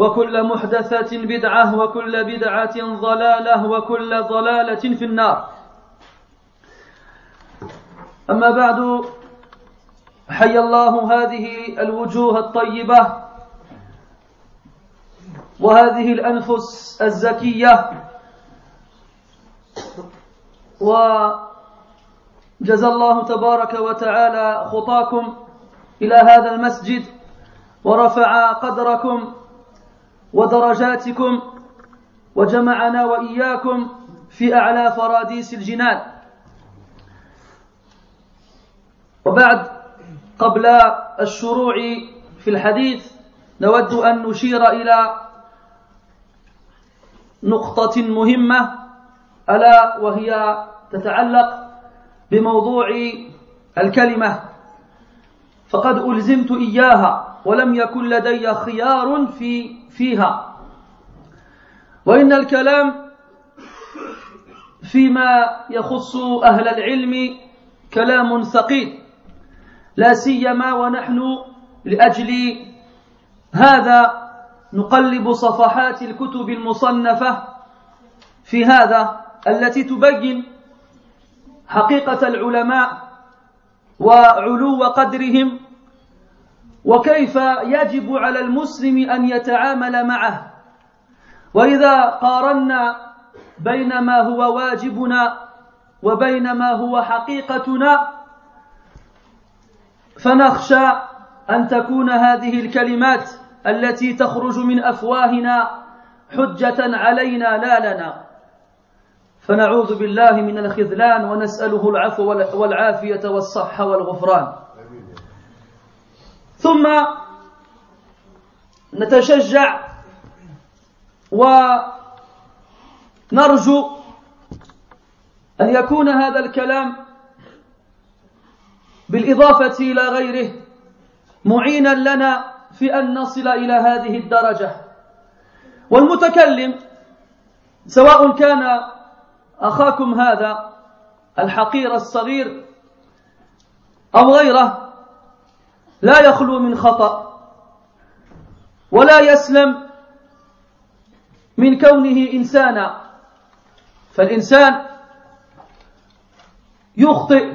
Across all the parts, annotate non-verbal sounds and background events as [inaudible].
وكل محدثة بدعة وكل بدعة ضلالة وكل ضلالة في النار. أما بعد حي الله هذه الوجوه الطيبة وهذه الأنفس الزكية وجزى الله تبارك وتعالى خطاكم إلى هذا المسجد ورفع قدركم ودرجاتكم وجمعنا وإياكم في أعلى فراديس الجنان. وبعد قبل الشروع في الحديث نود أن نشير إلى نقطة مهمة ألا وهي تتعلق بموضوع الكلمة. فقد ألزمت إياها ولم يكن لدي خيار في فيها. وإن الكلام فيما يخص أهل العلم كلام ثقيل لا سيما ونحن لأجل هذا نقلب صفحات الكتب المصنفة في هذا التي تبين حقيقة العلماء وعلو قدرهم وكيف يجب على المسلم أن يتعامل معه. وإذا قارنا بين ما هو واجبنا وبين ما هو حقيقتنا فنخشى أن تكون هذه الكلمات التي تخرج من أفواهنا حجة علينا لا لنا. فنعوذ بالله من الخذلان ونسأله العفو والعافية والصحة والغفران. ثم نتشجع ونرجو أن يكون هذا الكلام بالإضافة إلى غيره معينا لنا في أن نصل إلى هذه الدرجة. والمتكلم سواء كان أخاكم هذا الحقير الصغير أو غيره لا يخلو من خطأ ولا يسلم من كونه إنسانا. فالإنسان يخطئ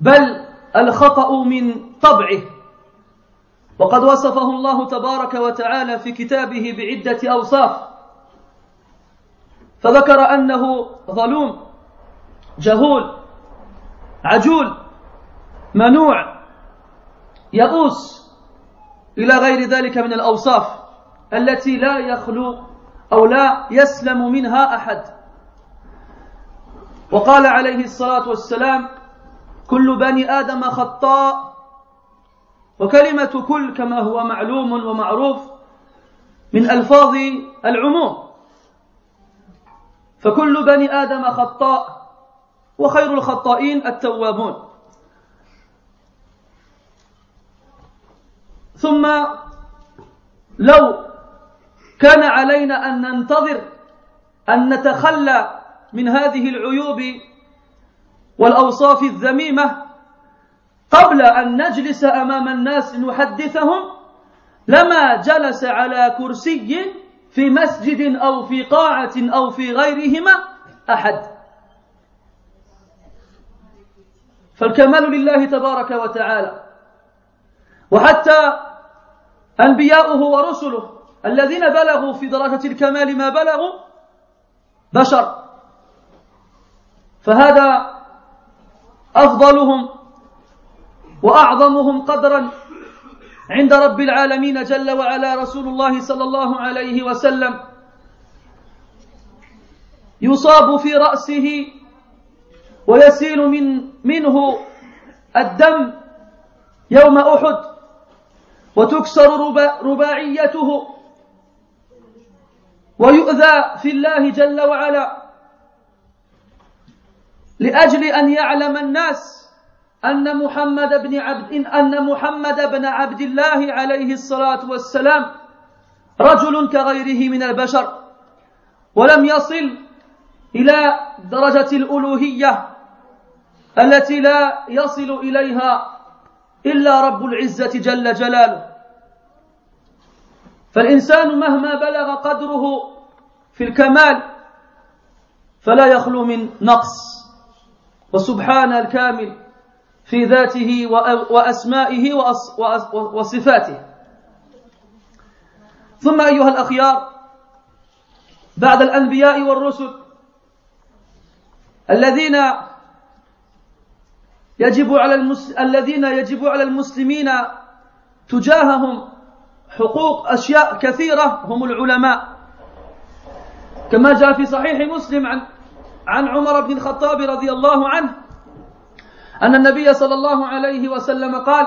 بل الخطأ من طبعه. وقد وصفه الله تبارك وتعالى في كتابه بعدة أوصاف. فذكر أنه ظلوم جهول عجول منوع يئوس إلى غير ذلك من الأوصاف التي لا يخلو أو لا يسلم منها أحد. وقال عليه الصلاة والسلام كل بني آدم خطاء وكلمة كل كما هو معلوم ومعروف من ألفاظ العموم. فكل بني آدم خطاء وخير الخطائين التوابون. ثم لو كان علينا أن ننتظر أن نتخلى من هذه العيوب والأوصاف الذميمة قبل أن نجلس أمام الناس نحدثهم لما جلس على كرسي في مسجد أو في قاعة أو في غيرهما أحد. فالكمال لله تبارك وتعالى. وحتى أنبياؤه ورسله الذين بلغوا في درجة الكمال ما بلغوا بشر. فهذا أفضلهم وأعظمهم قدرا عند رب العالمين جل وعلا رسول الله صلى الله عليه وسلم. يصاب في رأسه ويسيل من منه الدم يوم أحد. وتكسر رباعيته ويؤذى في الله جل وعلا لأجل أن يعلم الناس أن محمد بن عبد أن محمد بن عبد الله عليه الصلاة والسلام رجل كغيره من البشر ولم يصل إلى درجة الألوهية التي لا يصل إليها إلا رب العزة جل جلاله. فالإنسان مهما بلغ قدره في الكمال فلا يخلو من نقص. وسبحان الكامل في ذاته وأسمائه وصفاته. ثم أيها الأخيار بعد الأنبياء والرسل الذين يجب على المس... الذين يجب على المسلمين تجاههم حقوق أشياء كثيرة هم العلماء. كما جاء في صحيح مسلم عن عن عمر بن الخطاب رضي الله عنه أن النبي صلى الله عليه وسلم قال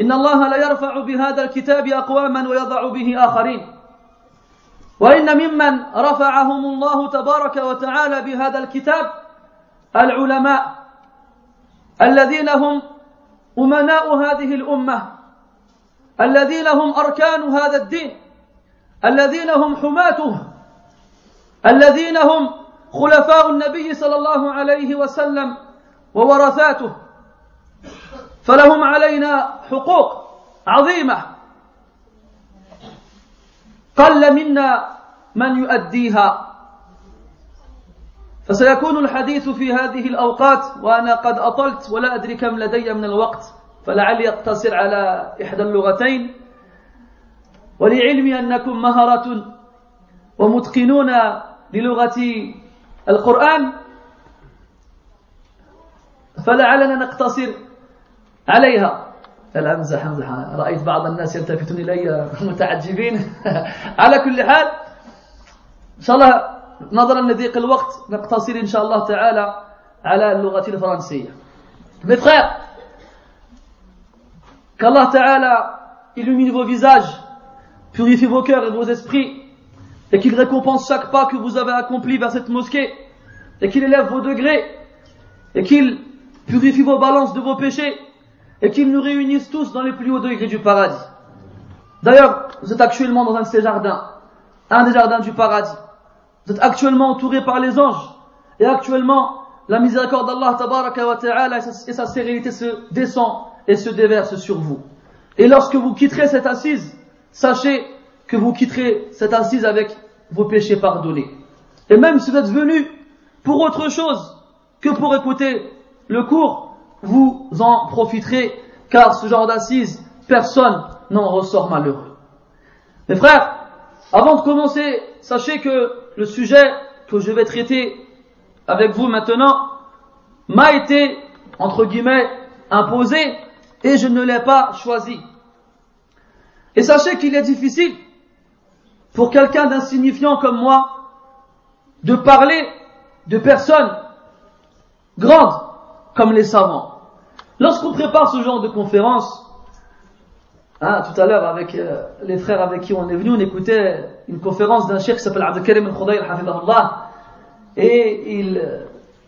إن الله لا يرفع بهذا الكتاب أقواما ويضع به آخرين. وإن ممن رفعهم الله تبارك وتعالى بهذا الكتاب العلماء. الذين هم أمناء هذه الأمة الذين هم أركان هذا الدين الذين هم حماته الذين هم خلفاء النبي صلى الله عليه وسلم وورثاته. فلهم علينا حقوق عظيمة. قل منا من يؤديها. فسيكون الحديث في هذه الأوقات وأنا قد أطلت ولا أدري كم لدي من الوقت فلعلي أقتصر على إحدى اللغتين. ولعلمي أنكم مهره ومتقنون للغة القرآن فلعلنا نقتصر عليها. لا امزح امزح رأيت بعض الناس يلتفتون إلي متعجبين. [laughs] على كل حال إن شاء الله نظرا لضيق الوقت نقتصر ان شاء الله تعالى على اللغه الفرنسيه Mes frères, qu'Allah Ta'ala illumine vos visages, purifie vos cœurs et vos esprits, et qu'il récompense chaque pas que vous avez accompli vers cette mosquée, et qu'il élève vos degrés, et qu'il purifie vos balances de vos péchés, et qu'il nous réunisse tous dans les plus hauts degrés du paradis. D'ailleurs, vous êtes actuellement dans un de ces jardins, un des jardins du paradis. Vous êtes actuellement entouré par les anges, et actuellement, la miséricorde d'Allah ta'ala et sa sérénité se descend et se déverse sur vous. Et lorsque vous quitterez cette assise, sachez que vous quitterez cette assise avec vos péchés pardonnés. Et même si vous êtes venu pour autre chose que pour écouter le cours, vous en profiterez, car ce genre d'assise, personne n'en ressort malheureux. Mes frères, avant de commencer, sachez que le sujet que je vais traiter avec vous maintenant m'a été, entre guillemets, imposé et je ne l'ai pas choisi. Et sachez qu'il est difficile pour quelqu'un d'insignifiant comme moi de parler de personnes grandes comme les savants. Lorsqu'on prépare ce genre de conférence, hein, tout à l'heure avec euh, les frères avec qui on est venu, on écoutait une conférence d'un cheikh qui s'appelle Abdelkarim al-Khudayr, et il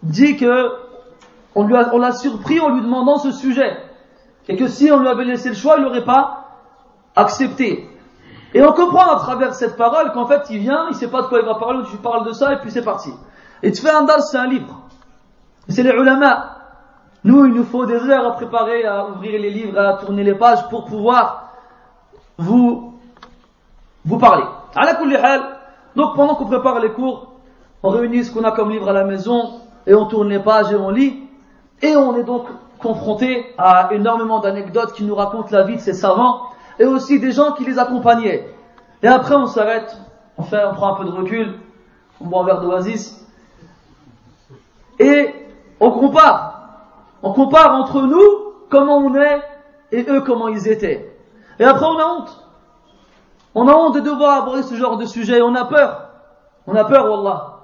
dit que on l'a surpris en lui demandant ce sujet et que si on lui avait laissé le choix, il n'aurait pas accepté. Et on comprend à travers cette parole qu'en fait, il vient, il sait pas de quoi il va parler, tu parles de ça, et puis c'est parti. Et tu fais un dal, c'est un livre. C'est les ulama Nous, il nous faut des heures à préparer, à ouvrir les livres, à tourner les pages pour pouvoir vous, vous parler. Donc pendant qu'on prépare les cours, on réunit ce qu'on a comme livre à la maison et on tourne les pages et on lit. Et on est donc confronté à énormément d'anecdotes qui nous racontent la vie de ces savants et aussi des gens qui les accompagnaient. Et après on s'arrête, on on prend un peu de recul, on boit un verre d'oasis et on compare. On compare entre nous comment on est et eux comment ils étaient. Et après on a honte. On a honte de devoir aborder ce genre de sujet. On a peur. On a peur, Wallah,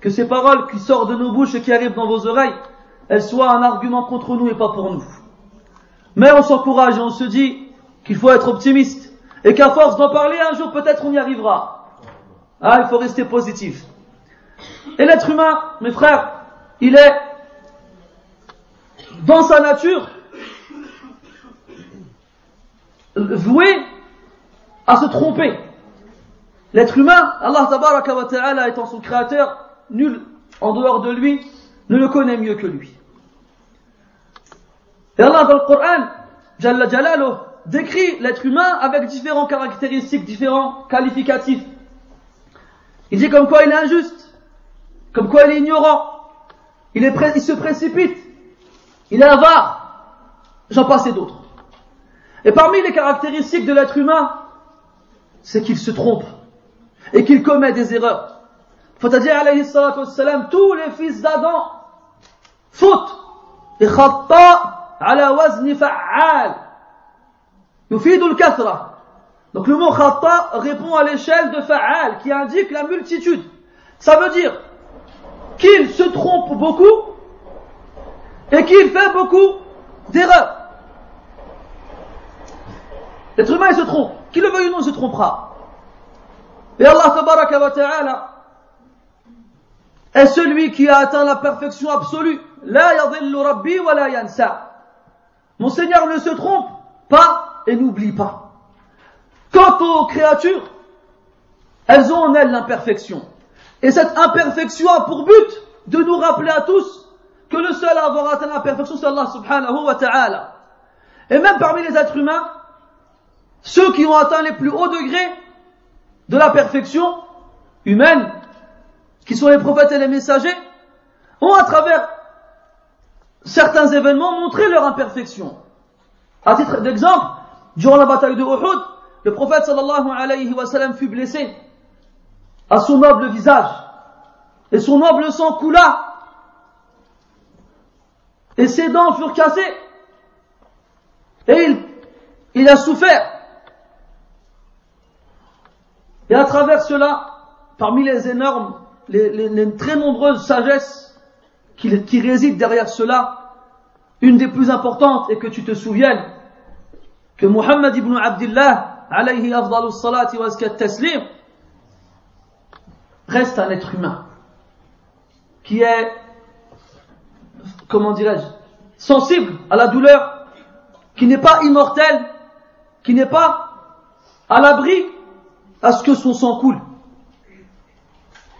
que ces paroles qui sortent de nos bouches et qui arrivent dans vos oreilles, elles soient un argument contre nous et pas pour nous. Mais on s'encourage et on se dit qu'il faut être optimiste et qu'à force d'en parler un jour peut-être on y arrivera. Ah, il faut rester positif. Et l'être humain, mes frères, il est dans sa nature voué à se tromper. L'être humain, Allah tabaraka wa ta'ala étant son créateur, nul en dehors de lui ne le connaît mieux que lui. Et Allah dans le Coran, Jalla Jalaluh, décrit l'être humain avec différentes caractéristiques, différents qualificatifs. Il dit comme quoi il est injuste, comme quoi il est ignorant, il, est, il se précipite, il est avare, j'en passe d'autres. Et parmi les caractéristiques de l'être humain, c'est qu'il se trompe et qu'il commet des erreurs. C'est-à-dire, alayhi salatu tous les fils d'Adam fautent. Et khatta ala wazni fa'al. Yufidul kathra. Donc le mot khatta répond à l'échelle de fa'al qui indique la multitude. Ça veut dire qu'il se trompe beaucoup et qu'il fait beaucoup d'erreurs. L'être humain il se trompe. Qui le veuille ou non se trompera. Et Allah tabaraka wa ta'ala est celui qui a atteint la perfection absolue. La yadillu rabbi wa la yansa. Mon Seigneur ne se trompe pas et n'oublie pas. Quant aux créatures, elles ont en elles l'imperfection. Et cette imperfection a pour but de nous rappeler à tous que le seul à avoir atteint la perfection, c'est Allah subhanahu wa ta'ala. Et même parmi les êtres humains, ceux qui ont atteint les plus hauts degrés de la perfection humaine, qui sont les prophètes et les messagers, ont à travers certains événements montré leur imperfection. À titre d'exemple, durant la bataille de Uhud, le prophète sallallahu alayhi wa sallam fut blessé à son noble visage et son noble sang coula et ses dents furent cassées. Et il, il a souffert. Et à travers cela, parmi les énormes, les, très nombreuses sagesses qui, qui, résident derrière cela, une des plus importantes est que tu te souviennes que Muhammad ibn Abdullah, alayhi afdalu salati wa taslim, reste un être humain qui est, comment dirais-je, sensible à la douleur, qui n'est pas immortel, qui n'est pas à l'abri à ce que son sang coule.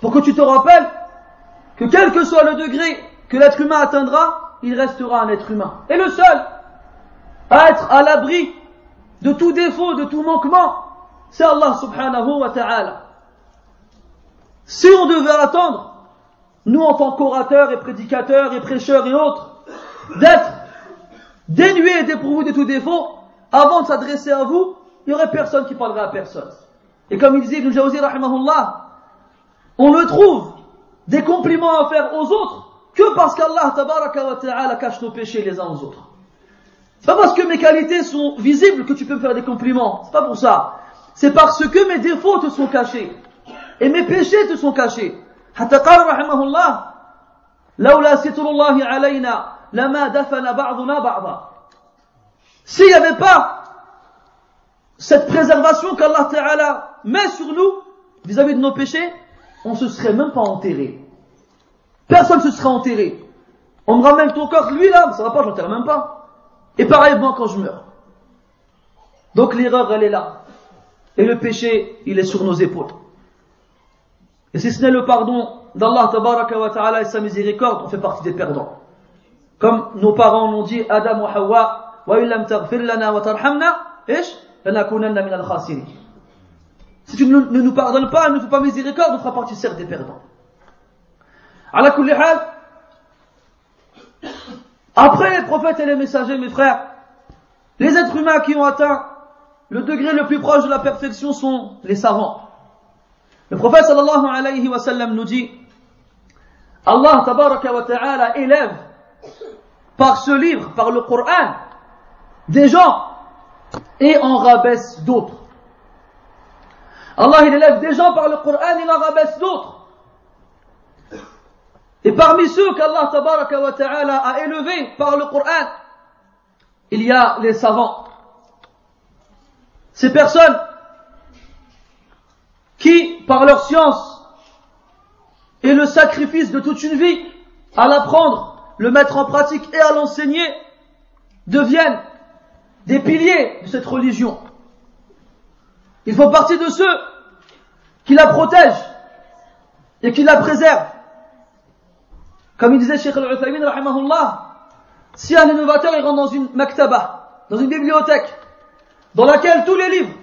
Pour que tu te rappelles que quel que soit le degré que l'être humain atteindra, il restera un être humain. Et le seul à être à l'abri de tout défaut, de tout manquement, c'est Allah subhanahu wa ta'ala. Si on devait attendre, nous en tant qu'orateurs et prédicateurs et prêcheurs et autres, d'être dénués et dépourvus de tout défaut, avant de s'adresser à vous, il n'y aurait personne qui parlerait à personne. Et comme il disait Ibn Jawzi, on ne trouve des compliments à faire aux autres que parce qu'Allah wa ta'ala cache nos péchés les uns aux autres. C'est pas parce que mes qualités sont visibles que tu peux me faire des compliments. C'est pas pour ça. C'est parce que mes défauts te sont cachés. Et mes péchés te sont cachés حتى قال رحمه الله لولا ستر الله علينا لما دفن بعضنا بعضا s'il n'y avait pas cette préservation qu'Allah Ta'ala met sur nous vis-à-vis de nos péchés, on se serait même pas enterré. Personne ne se serait enterré. On me ramène ton corps, lui là, ça va pas, je l'enterre même pas. Et pareil moi quand je meurs. Donc l'erreur, elle est là. Et le péché, il est sur nos épaules. Et si ce n'est le pardon d'Allah Ta'ala et sa miséricorde, on fait partie des perdants. comme nos parents l'ont dit, Adam wa Hawa, wa illam taghfir lana wa tarhamna, ish, lanakunanna min al-khasirin. Si tu ne, nous pardonnes pas, ne fais pas miséricorde, on fera partie certes des perdants. À la après les prophètes et les messagers, mes frères, les êtres humains qui ont atteint le degré le plus proche de la perfection sont les savants. Le prophète sallallahu alayhi wa nous dit, Allah tabaraka wa ta'ala élève par ce livre, par le Coran, des gens et en rabaisse d'autres. Allah il élève des gens par le Coran, il en rabaisse d'autres. Et parmi ceux qu'Allah tabaraka wa ta'ala a élevés par le Coran, il y a les savants. Ces personnes qui, par leur science et le sacrifice de toute une vie, à l'apprendre, le mettre en pratique et à l'enseigner, deviennent des piliers de cette religion. Ils font partie de ceux qui la protègent et qui la préservent. Comme il disait Sheikh al-Uthaymin, si un innovateur il rentre dans une maktaba, dans une bibliothèque, dans laquelle tous les livres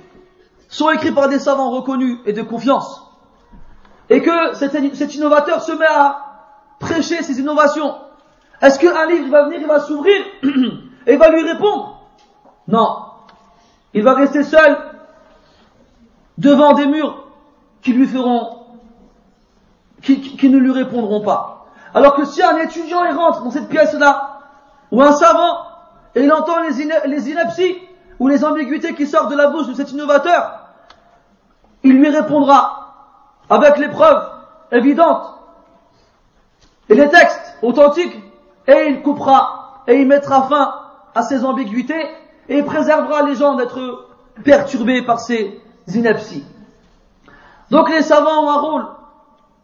sont écrits par des savants reconnus et de confiance, et que cet, innovateur se met à prêcher ses innovations, est-ce qu'un livre va venir, il va s'ouvrir [clears throat] et va lui répondre? Non. Il va rester seul devant des murs qui lui feront, qui, ne lui répondront pas. Alors que si un étudiant il rentre dans cette pièce-là, ou un savant, et il entend les inepties ou les ambiguïtés qui sortent de la bouche de cet innovateur, il lui répondra avec les preuves évidentes et les textes authentiques, et il coupera et il mettra fin à ces ambiguïtés et préservera les gens d'être perturbés par ces inepties. Donc les savants ont un rôle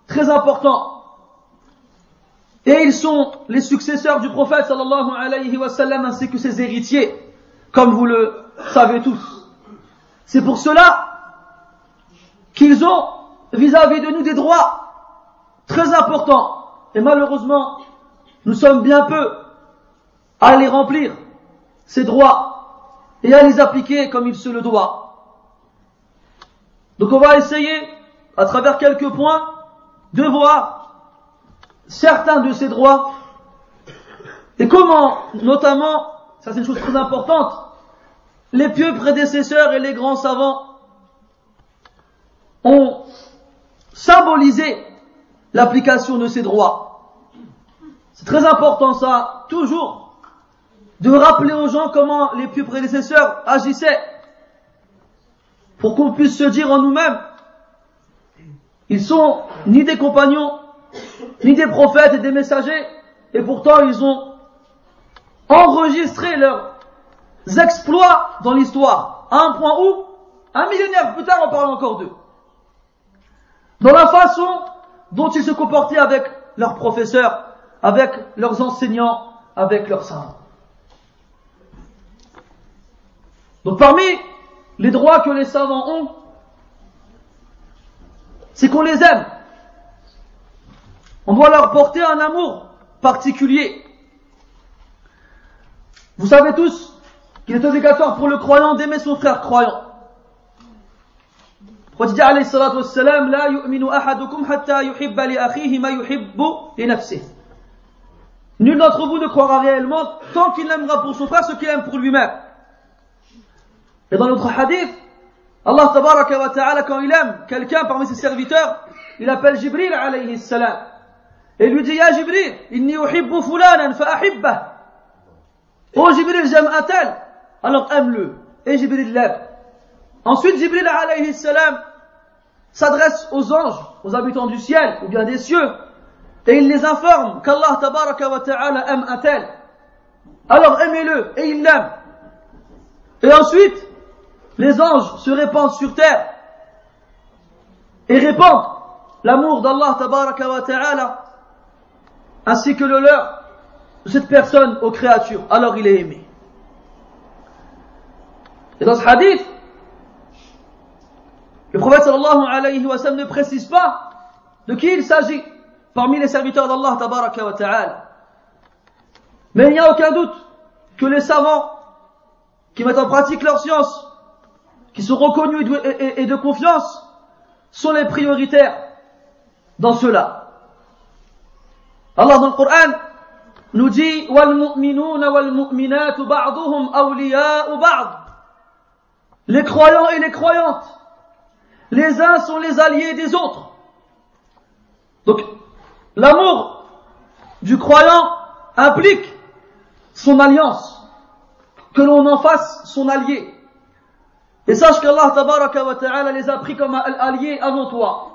très important et ils sont les successeurs du prophète sallallahu alayhi wa sallam ainsi que ses héritiers, comme vous le savez tous. C'est pour cela qu'ils ont vis-à-vis de nous des droits très importants. Et malheureusement, nous sommes bien peu à les remplir, ces droits, et à les appliquer comme il se le doit. Donc on va essayer, à travers quelques points, de voir certains de ces droits et comment, notamment, ça c'est une chose très importante, les pieux prédécesseurs et les grands savants ont symbolisé l'application de ces droits. C'est très important ça, toujours, de rappeler aux gens comment les pieux prédécesseurs agissaient, pour qu'on puisse se dire en nous-mêmes, ils sont ni des compagnons, ni des prophètes et des messagers, et pourtant ils ont enregistré leurs exploits dans l'histoire, à un point où, un millénaire plus tard, on parle encore d'eux. Dans la façon dont ils se comportaient avec leurs professeurs, avec leurs enseignants, avec leurs savants. Donc parmi les droits que les savants ont, c'est qu'on les aime. On doit leur porter un amour particulier. Vous savez tous qu'il est obligatoire pour le croyant d'aimer son frère croyant. Nul d'entre vous ne croira réellement tant qu'il aimera pour son frère ce qu'il aime pour lui-même. Et dans notre hadith, Allah tabaraka wa ta'ala, quand il aime quelqu'un parmi ses serviteurs, il appelle Jibril alayhi salam. Et lui dit, Ya Jibril, inni uhibbu fulanan fa Oh Jibril, j'aime un tel. Alors aime-le. Et Jibril l'aime. Ensuite, Jibril alayhi salam s'adresse aux anges, aux habitants du ciel, ou bien des cieux, et il les informe qu'Allah tabaraka wa ta'ala aime un tel. Alors aimez-le, et il l'aime. Et ensuite, les anges se répandent sur terre, et répandent l'amour d'Allah tabaraka wa ta'ala ainsi que le leur de cette personne aux créatures, alors il est aimé. Et dans ce hadith, le prophète sallallahu alayhi wa sallam ne précise pas de qui il s'agit parmi les serviteurs d'Allah tabaraka wa ta'ala. Mais il n'y a aucun doute que les savants qui mettent en pratique leur science, qui sont reconnus et de, confiance, sont les prioritaires dans cela. Allah dans le Coran nous dit Les croyants et les croyantes, les uns sont les alliés des autres. Donc, l'amour du croyant implique son alliance, que l'on en fasse son allié. Et sache qu'Allah tabaraka wa ta'ala les a pris comme alliés avant toi.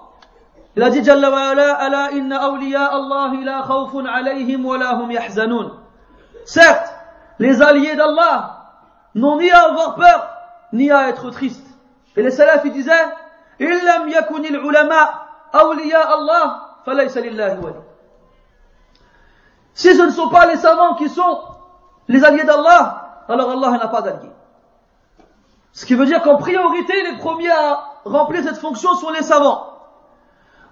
Il a dit Jalla wa ala, ala inna awliya Allah la khawfun alayhim wa la hum yahzanun. Certes, les alliés d'Allah n'ont ni à avoir peur, ni à être tristes. Et les salafs ils disaient, awliya Allah, falaysa lillahi wali. Si ce ne sont pas les savants qui sont les alliés d'Allah, alors Allah n'a pas d'alliés. Ce qui veut dire qu'en priorité, les premiers à remplir cette fonction sont les savants.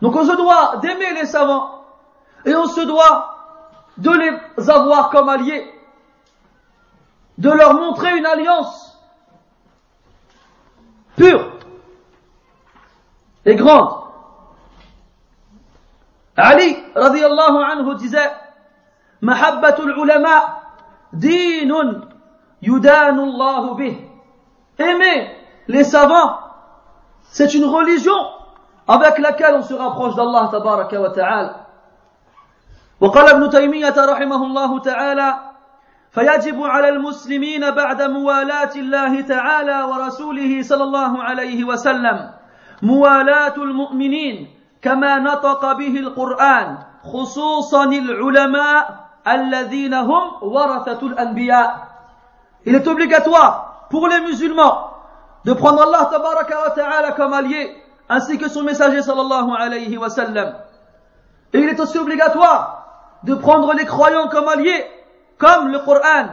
Donc on se doit d'aimer les savants et on se doit de les avoir comme alliés, de leur montrer une alliance pure et grande. Ali radiallahu anhu disait Mahabbatul ulama dinun yudanu Allah bih Aimer les savants, c'est une religion avec laquelle on se rapproche d'Allah tabaraka wa ta'ala. وقال ابن تيمية رحمه الله تعالى فيجب على المسلمين بعد موالاة الله تعالى ورسوله صلى الله عليه وسلم موالاة المؤمنين كما نطق به القرآن خصوصا العلماء الذين هم ورثة الأنبياء Il est obligatoire pour les musulmans de prendre Allah tabaraka wa ta'ala comme allié ainsi que son messager sallallahu alayhi wa sallam. Et il est aussi obligatoire de prendre les croyants comme alliés, comme le Coran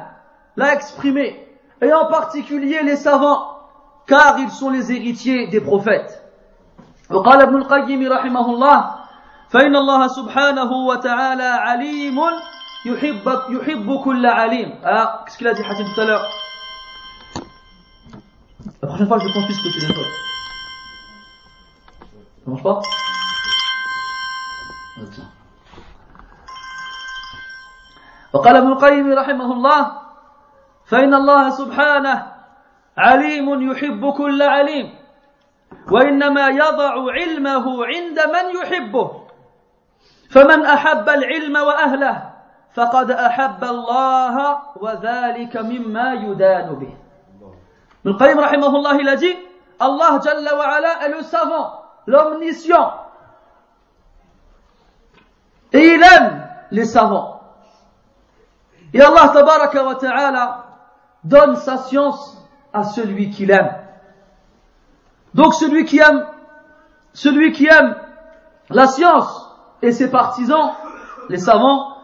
l'a exprimé, et en particulier les savants, car ils sont les héritiers des prophètes. وقال ابن القيم رحمه الله فإن الله سبحانه وتعالى عليم يحب, يحب كل عليم. ah, qu'est-ce l'heure la prochaine fois je confisque le téléphone Ça marche pas? وقال ابن القيم رحمه الله فإن الله سبحانه عليم يحب كل عليم. وإنما يضع علمه عند من يحبه. فمن أحب العلم وأهله فقد أحب الله وذلك مما يدان به. من القيم رحمه الله الذي الله جل وعلا le savant, l'omniscient. Et il et Allah تبارك وتعالى donne sa science à celui qui aime. Donc celui qui aime, celui qui aime la science et ses partisans, les savants,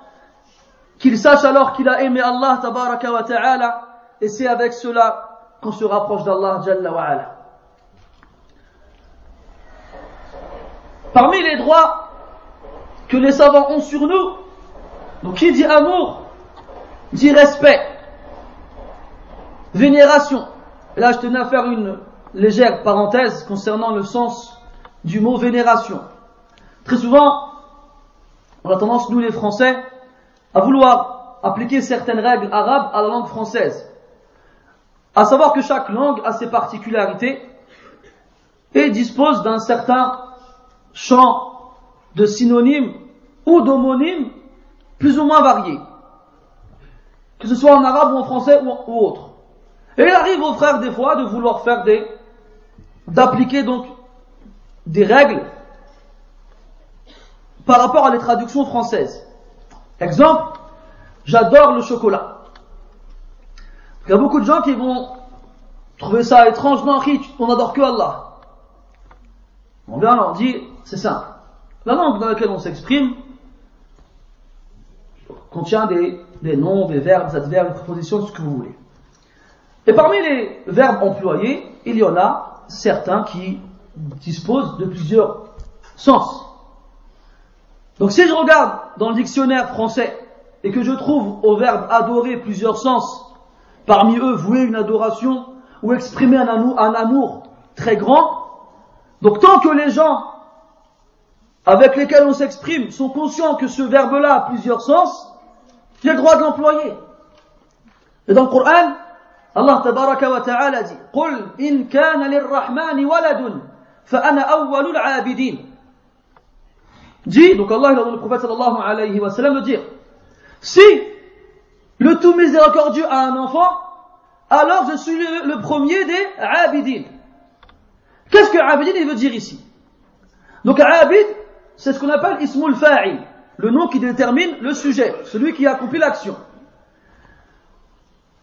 qu'il sache alors qu'il a aimé Allah tabaraka wa ta'ala et c'est avec cela qu'on se rapproche d'Allah jalla wa ala. Parmi les droits que les savants ont sur nous, donc qui dit amour, dit respect, vénération. Et là, je tenais à faire une légère parenthèse concernant le sens du mot vénération. Très souvent, on a tendance, nous les Français, à vouloir appliquer certaines règles arabes à la langue française. À savoir que chaque langue a ses particularités et dispose d'un certain champ de synonymes ou d'homonymes plus ou moins variés, que ce soit en arabe ou en français ou, autre. Et il arrive aux frères des fois de vouloir faire des, d'appliquer donc des règles par rapport à les traductions françaises. Exemple, j'adore le chocolat. Il y a beaucoup de gens qui vont trouver ça étrange, non, on n'adore que Allah. On vient, on dit, c'est simple. La langue dans laquelle on s'exprime contient des, des, noms, des verbes, des adverbes, des prépositions, ce que vous voulez. Et parmi les verbes employés, il y en a certains qui disposent de plusieurs sens. Donc si je regarde dans le dictionnaire français et que je trouve au verbe adorer plusieurs sens, parmi eux vouer une adoration ou exprimer un amour, très grand, donc tant que les gens avec lesquels on s'exprime sont conscients que ce verbe-là a plusieurs sens, j'ai le droit de l'employer. Et dans le Coran, Allah tabaraka wa ta'ala dit Qul in kana lirrahmani waladun fa'ana awwalul abidin. Dis, donc Allah, il a le prophète sallallahu alayhi wa sallam de dire Si le tout miséricordieux a un enfant, alors je suis le, premier des abidin. Qu'est-ce que abidin il veut dire ici? Donc abid, c'est ce qu'on appelle ismul fa'il, le nom qui détermine le sujet, celui qui accomplit l'action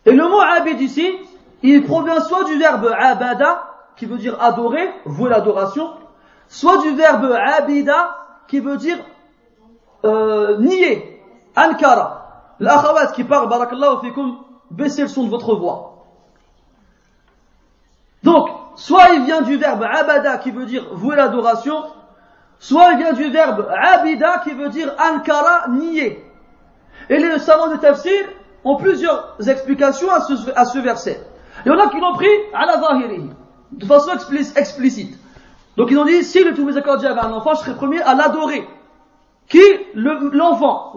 et le mot abid ici, il provient soit du verbe abada, qui veut dire adorer, vouer l'adoration, soit du verbe abida, qui veut dire euh, nier, ankara. L'akhawat qui parle, barakallahu fikum, baissez le son de votre voix. Donc, soit il vient du verbe abada, qui veut dire vouer l'adoration, soit il vient du verbe abida, qui veut dire ankara, nier. Et les savants de tafsir, ont plusieurs explications à ce, verset. Il y en a qui l'ont pris à la zahiri, de façon explicite. Donc ils ont dit, si le tout avait un enfant, je serais premier à l'adorer. Qui? L'enfant.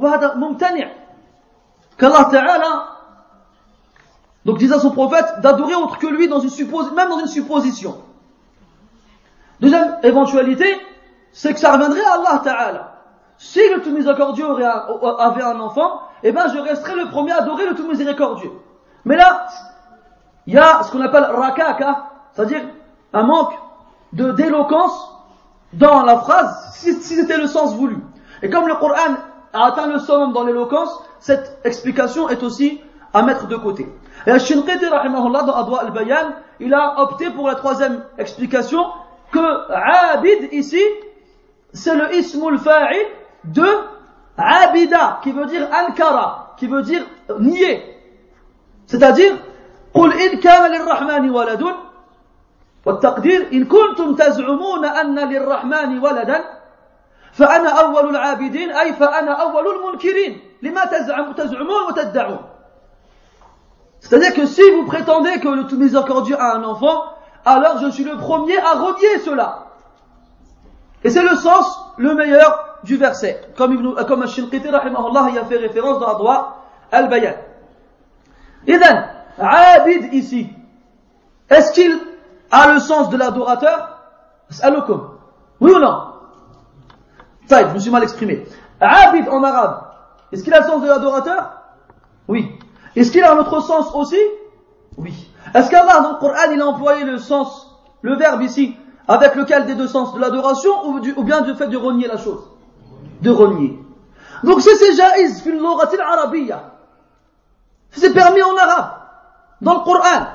Qu'Allah Ta'ala, donc disait à son prophète, d'adorer autre que lui, même dans une supposition. Deuxième éventualité, c'est que ça reviendrait à Allah Ta'ala. Si le tout miséricordieux avait un enfant, eh ben je resterai le premier à adorer le tout miséricordieux. Mais là, il y a ce qu'on appelle rakaka, c'est-à-dire un manque de d'éloquence dans la phrase, si, c'était le sens voulu. Et comme le Coran a atteint le summum dans l'éloquence, cette explication est aussi à mettre de côté. Et Al-Shinqiti, dans Adwa al-Bayan, il a opté pour la troisième explication, que Abid ici, c'est le ismul fa'il de abida, qui veut dire ankara, qui veut dire nier. C'est-à-dire, قل إن كان للرحمن ولد والتقدير إن كنتم تزعمون أن للرحمن ولدا فأنا أول العابدين أي فأنا أول المنكرين لما تزعم تزعمون وتدعون C'est-à-dire que si vous prétendez que le tout miséricordieux a un enfant, alors je suis le premier à renier cela. Et c'est le sens le meilleur du verset, comme, Ibn, comme Al-Shinqiti rahimahullah y a fait référence dans Adwa al-Bayan. Idan, Abid ici, est-ce qu'il a le sens de l'adorateur? Oui ou non? Taïd, je me suis mal exprimé. Abid en arabe, est-ce qu'il a le sens de l'adorateur? Oui. Est-ce qu'il a un autre sens aussi? Oui. Est-ce qu'Allah dans le Coran il a employé le sens, le verbe ici, avec lequel des deux sens de l'adoration ou bien du fait de renier la chose? De renier. Donc si c'est jaïz fil c'est permis en arabe, dans le Coran,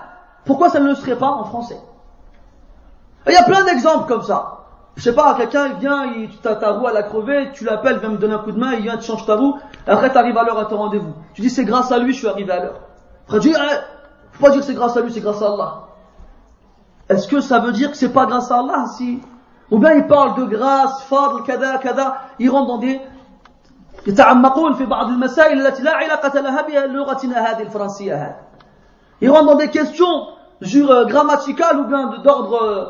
pourquoi ça ne le serait pas en français? Il y a plein d'exemples comme ça. Je sais pas, quelqu'un vient, il, tu ta roue à la crever, tu l'appelles, vient me donner un coup de main, il vient, tu changes ta roue, après tu arrives à l'heure à ton rendez-vous. Tu dis c'est grâce à lui, je suis arrivé à l'heure. Après tu dis, eh, faut pas dire c'est grâce à lui, c'est grâce à Allah. Est-ce que ça veut dire que c'est pas grâce à Allah si ou bien ils parlent de grâce, fadl, kada, kada, ils rentrent dans des يتعمقون في بعض المسائل التي لا علاقة لها بلغتنا هذه الفرنسية هذه. Ils rentrent dans des questions euh, grammaticales ou bien d'ordre, euh,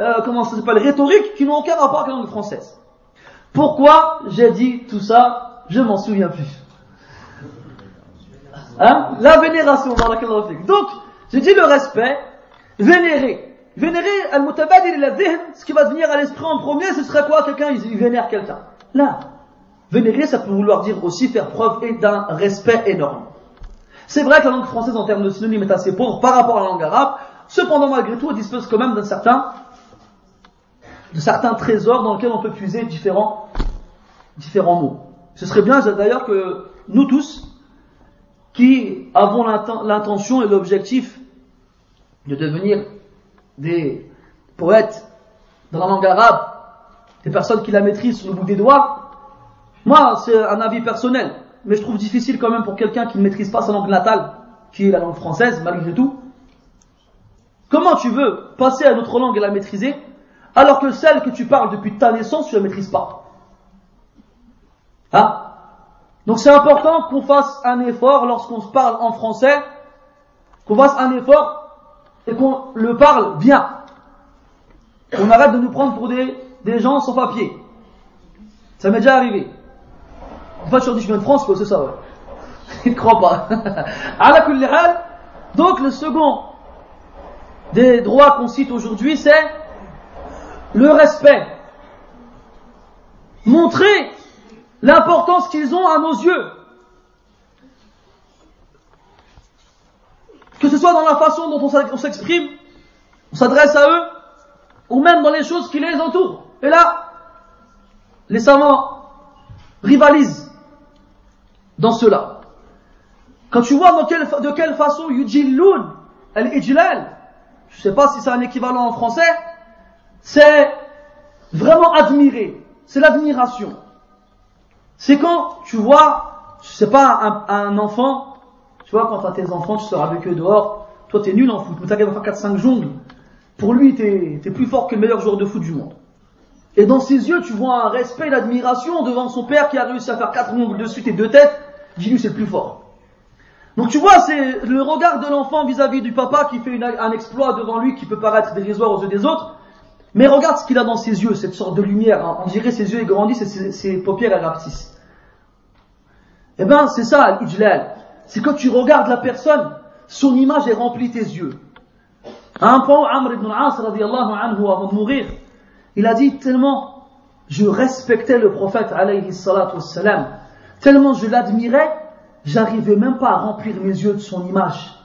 euh, comment ça s'appelle, rhétorique, qui n'ont aucun rapport avec la langue française. Pourquoi j'ai dit tout ça Je m'en souviens plus. Hein La vénération, Donc, j'ai dit le respect, vénérer. Vénérer al-mutabadir la ce qui va venir à l'esprit en premier, ce serait quoi? Quelqu'un, il vénère quelqu'un. Là, vénérer, ça peut vouloir dire aussi faire preuve d'un respect énorme. C'est vrai que la langue française en termes de synonyme est assez pauvre par rapport à la langue arabe, cependant malgré tout, elle dispose quand même d'un certain, de certains trésors dans lesquels on peut puiser différents, différents mots. Ce serait bien d'ailleurs que nous tous, qui avons l'intention et l'objectif de devenir des poètes dans la langue arabe, des personnes qui la maîtrisent sur le bout des doigts, moi, c'est un avis personnel, mais je trouve difficile quand même pour quelqu'un qui ne maîtrise pas sa langue natale, qui est la langue française, malgré tout. Comment tu veux passer à une autre langue et la maîtriser, alors que celle que tu parles depuis ta naissance, tu la maîtrises pas? Hein? Donc c'est important qu'on fasse un effort lorsqu'on se parle en français, qu'on fasse un effort et qu'on le parle bien. On arrête de nous prendre pour des, gens sans papier. Ça m'est déjà arrivé. Une fois, je dit, je viens de France, quoi, c'est ça, ouais. [laughs] Il ne croit pas. [laughs] Donc, le second des droits qu'on cite aujourd'hui, c'est le respect. Montrer l'importance qu'ils ont à nos yeux. Que ce soit dans la façon dont on s'exprime, on s'adresse à eux, ou même dans les choses qui les entourent. Et là, les savants rivalisent dans cela. Quand tu vois de quelle façon yujilloun al-ijlal, je ne sais pas si c'est un équivalent en français, c'est vraiment admirer, c'est l'admiration. C'est quand tu vois, je sais pas, un, enfant, tu vois, quand tu as tes enfants, tu sors avec eux dehors, toi t'es nul en foot, mais t'as va faire 4-5 jongles, pour lui t'es es plus fort que le meilleur joueur de foot du monde. Et dans ses yeux, tu vois un respect et l'admiration devant son père qui a réussi à faire 4 jongles de suite et deux têtes, dis-lui c'est le plus fort. Donc tu vois, c'est le regard de l'enfant vis-à-vis du papa qui fait un exploit devant lui qui peut paraître dérisoire aux yeux des autres, mais regarde ce qu'il a dans ses yeux, cette sorte de lumière. On dirait ses yeux grandissent et ses, paupières elles rapetissent. Eh ben, c'est ça, l'ijlal. C'est quand tu regardes la personne, son image est remplie tes yeux. À un point, Amr ibn al-As, anhu, avant de mourir, il a dit tellement je respectais le prophète, alayhi salatu wassalam, tellement je l'admirais, j'arrivais même pas à remplir mes yeux de son image.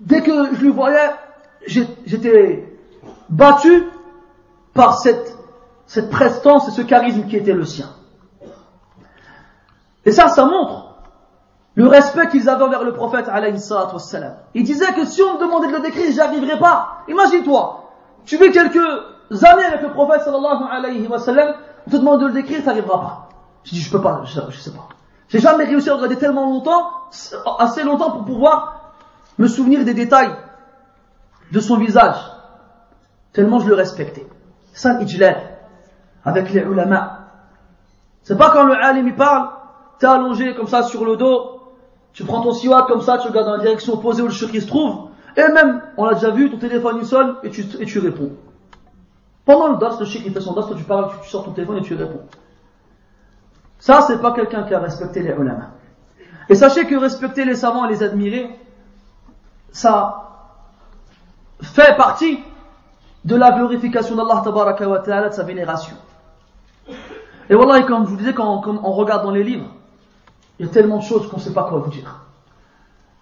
Dès que je le voyais, j'étais battu par cette, cette prestance et ce charisme qui était le sien. Et ça, ça montre le respect qu'ils avaient envers le prophète, alayhi wassalam. Il disait que si on me demandait de le décrire, j'arriverais pas. Imagine-toi, tu vis quelques années avec le prophète, sallallahu alayhi wa sallam, on te demande de le décrire, t'arriveras pas. Je dis, je peux pas, je, sais pas. J'ai jamais réussi à regarder tellement longtemps, assez longtemps pour pouvoir me souvenir des détails de son visage. Tellement je le respectais. Ça l'ijlal, avec les ulama. C'est pas quand le alim il parle, t'es allongé comme ça sur le dos, tu prends ton siwak comme ça, tu regardes dans la direction opposée où le shirk se trouve, et même, on l'a déjà vu, ton téléphone il sonne et tu, et tu réponds. Pendant le das, le shirk il fait son das, tu parles, tu, sors ton téléphone et tu réponds. Ça, c'est pas quelqu'un qui a respecté les ulama. Et sachez que respecter les savants et les admirer, ça fait partie de la glorification d'Allah ta'ala, de sa vénération. Et voilà, comme je vous disais, quand, quand on regarde dans les livres, il y a tellement de choses qu'on ne sait pas quoi vous dire.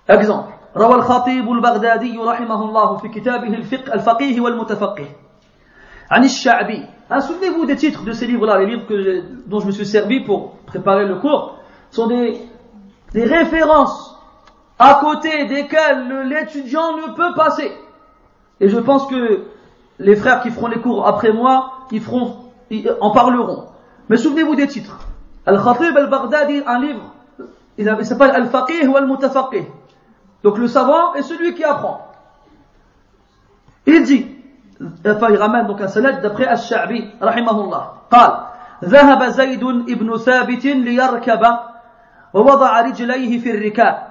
Exemple. روى الخطيب البغدادي رحمه الله في كتابه الفقه الفقيه والمتفقه عن الشعبي hein, Souvenez-vous des titres de ces livres-là, les livres que dont je me suis servi pour préparer le cours, sont des, des références à côté desquelles l'étudiant ne peut passer. Et je pense que les frères qui feront les cours après moi, ils feront, ils en parleront. Mais souvenez-vous des titres. Al-Khatib al-Baghdadi, un livre il s'appelle Al-Faqih ou Al-Mutafaqih. Donc le savant est celui qui apprend. Il dit, enfin il ramène donc un sanad d'après Al-Sha'bi, rahimahullah. قال ذهب زيد ابن ثابت ليركب ووضع رجليه في الركاب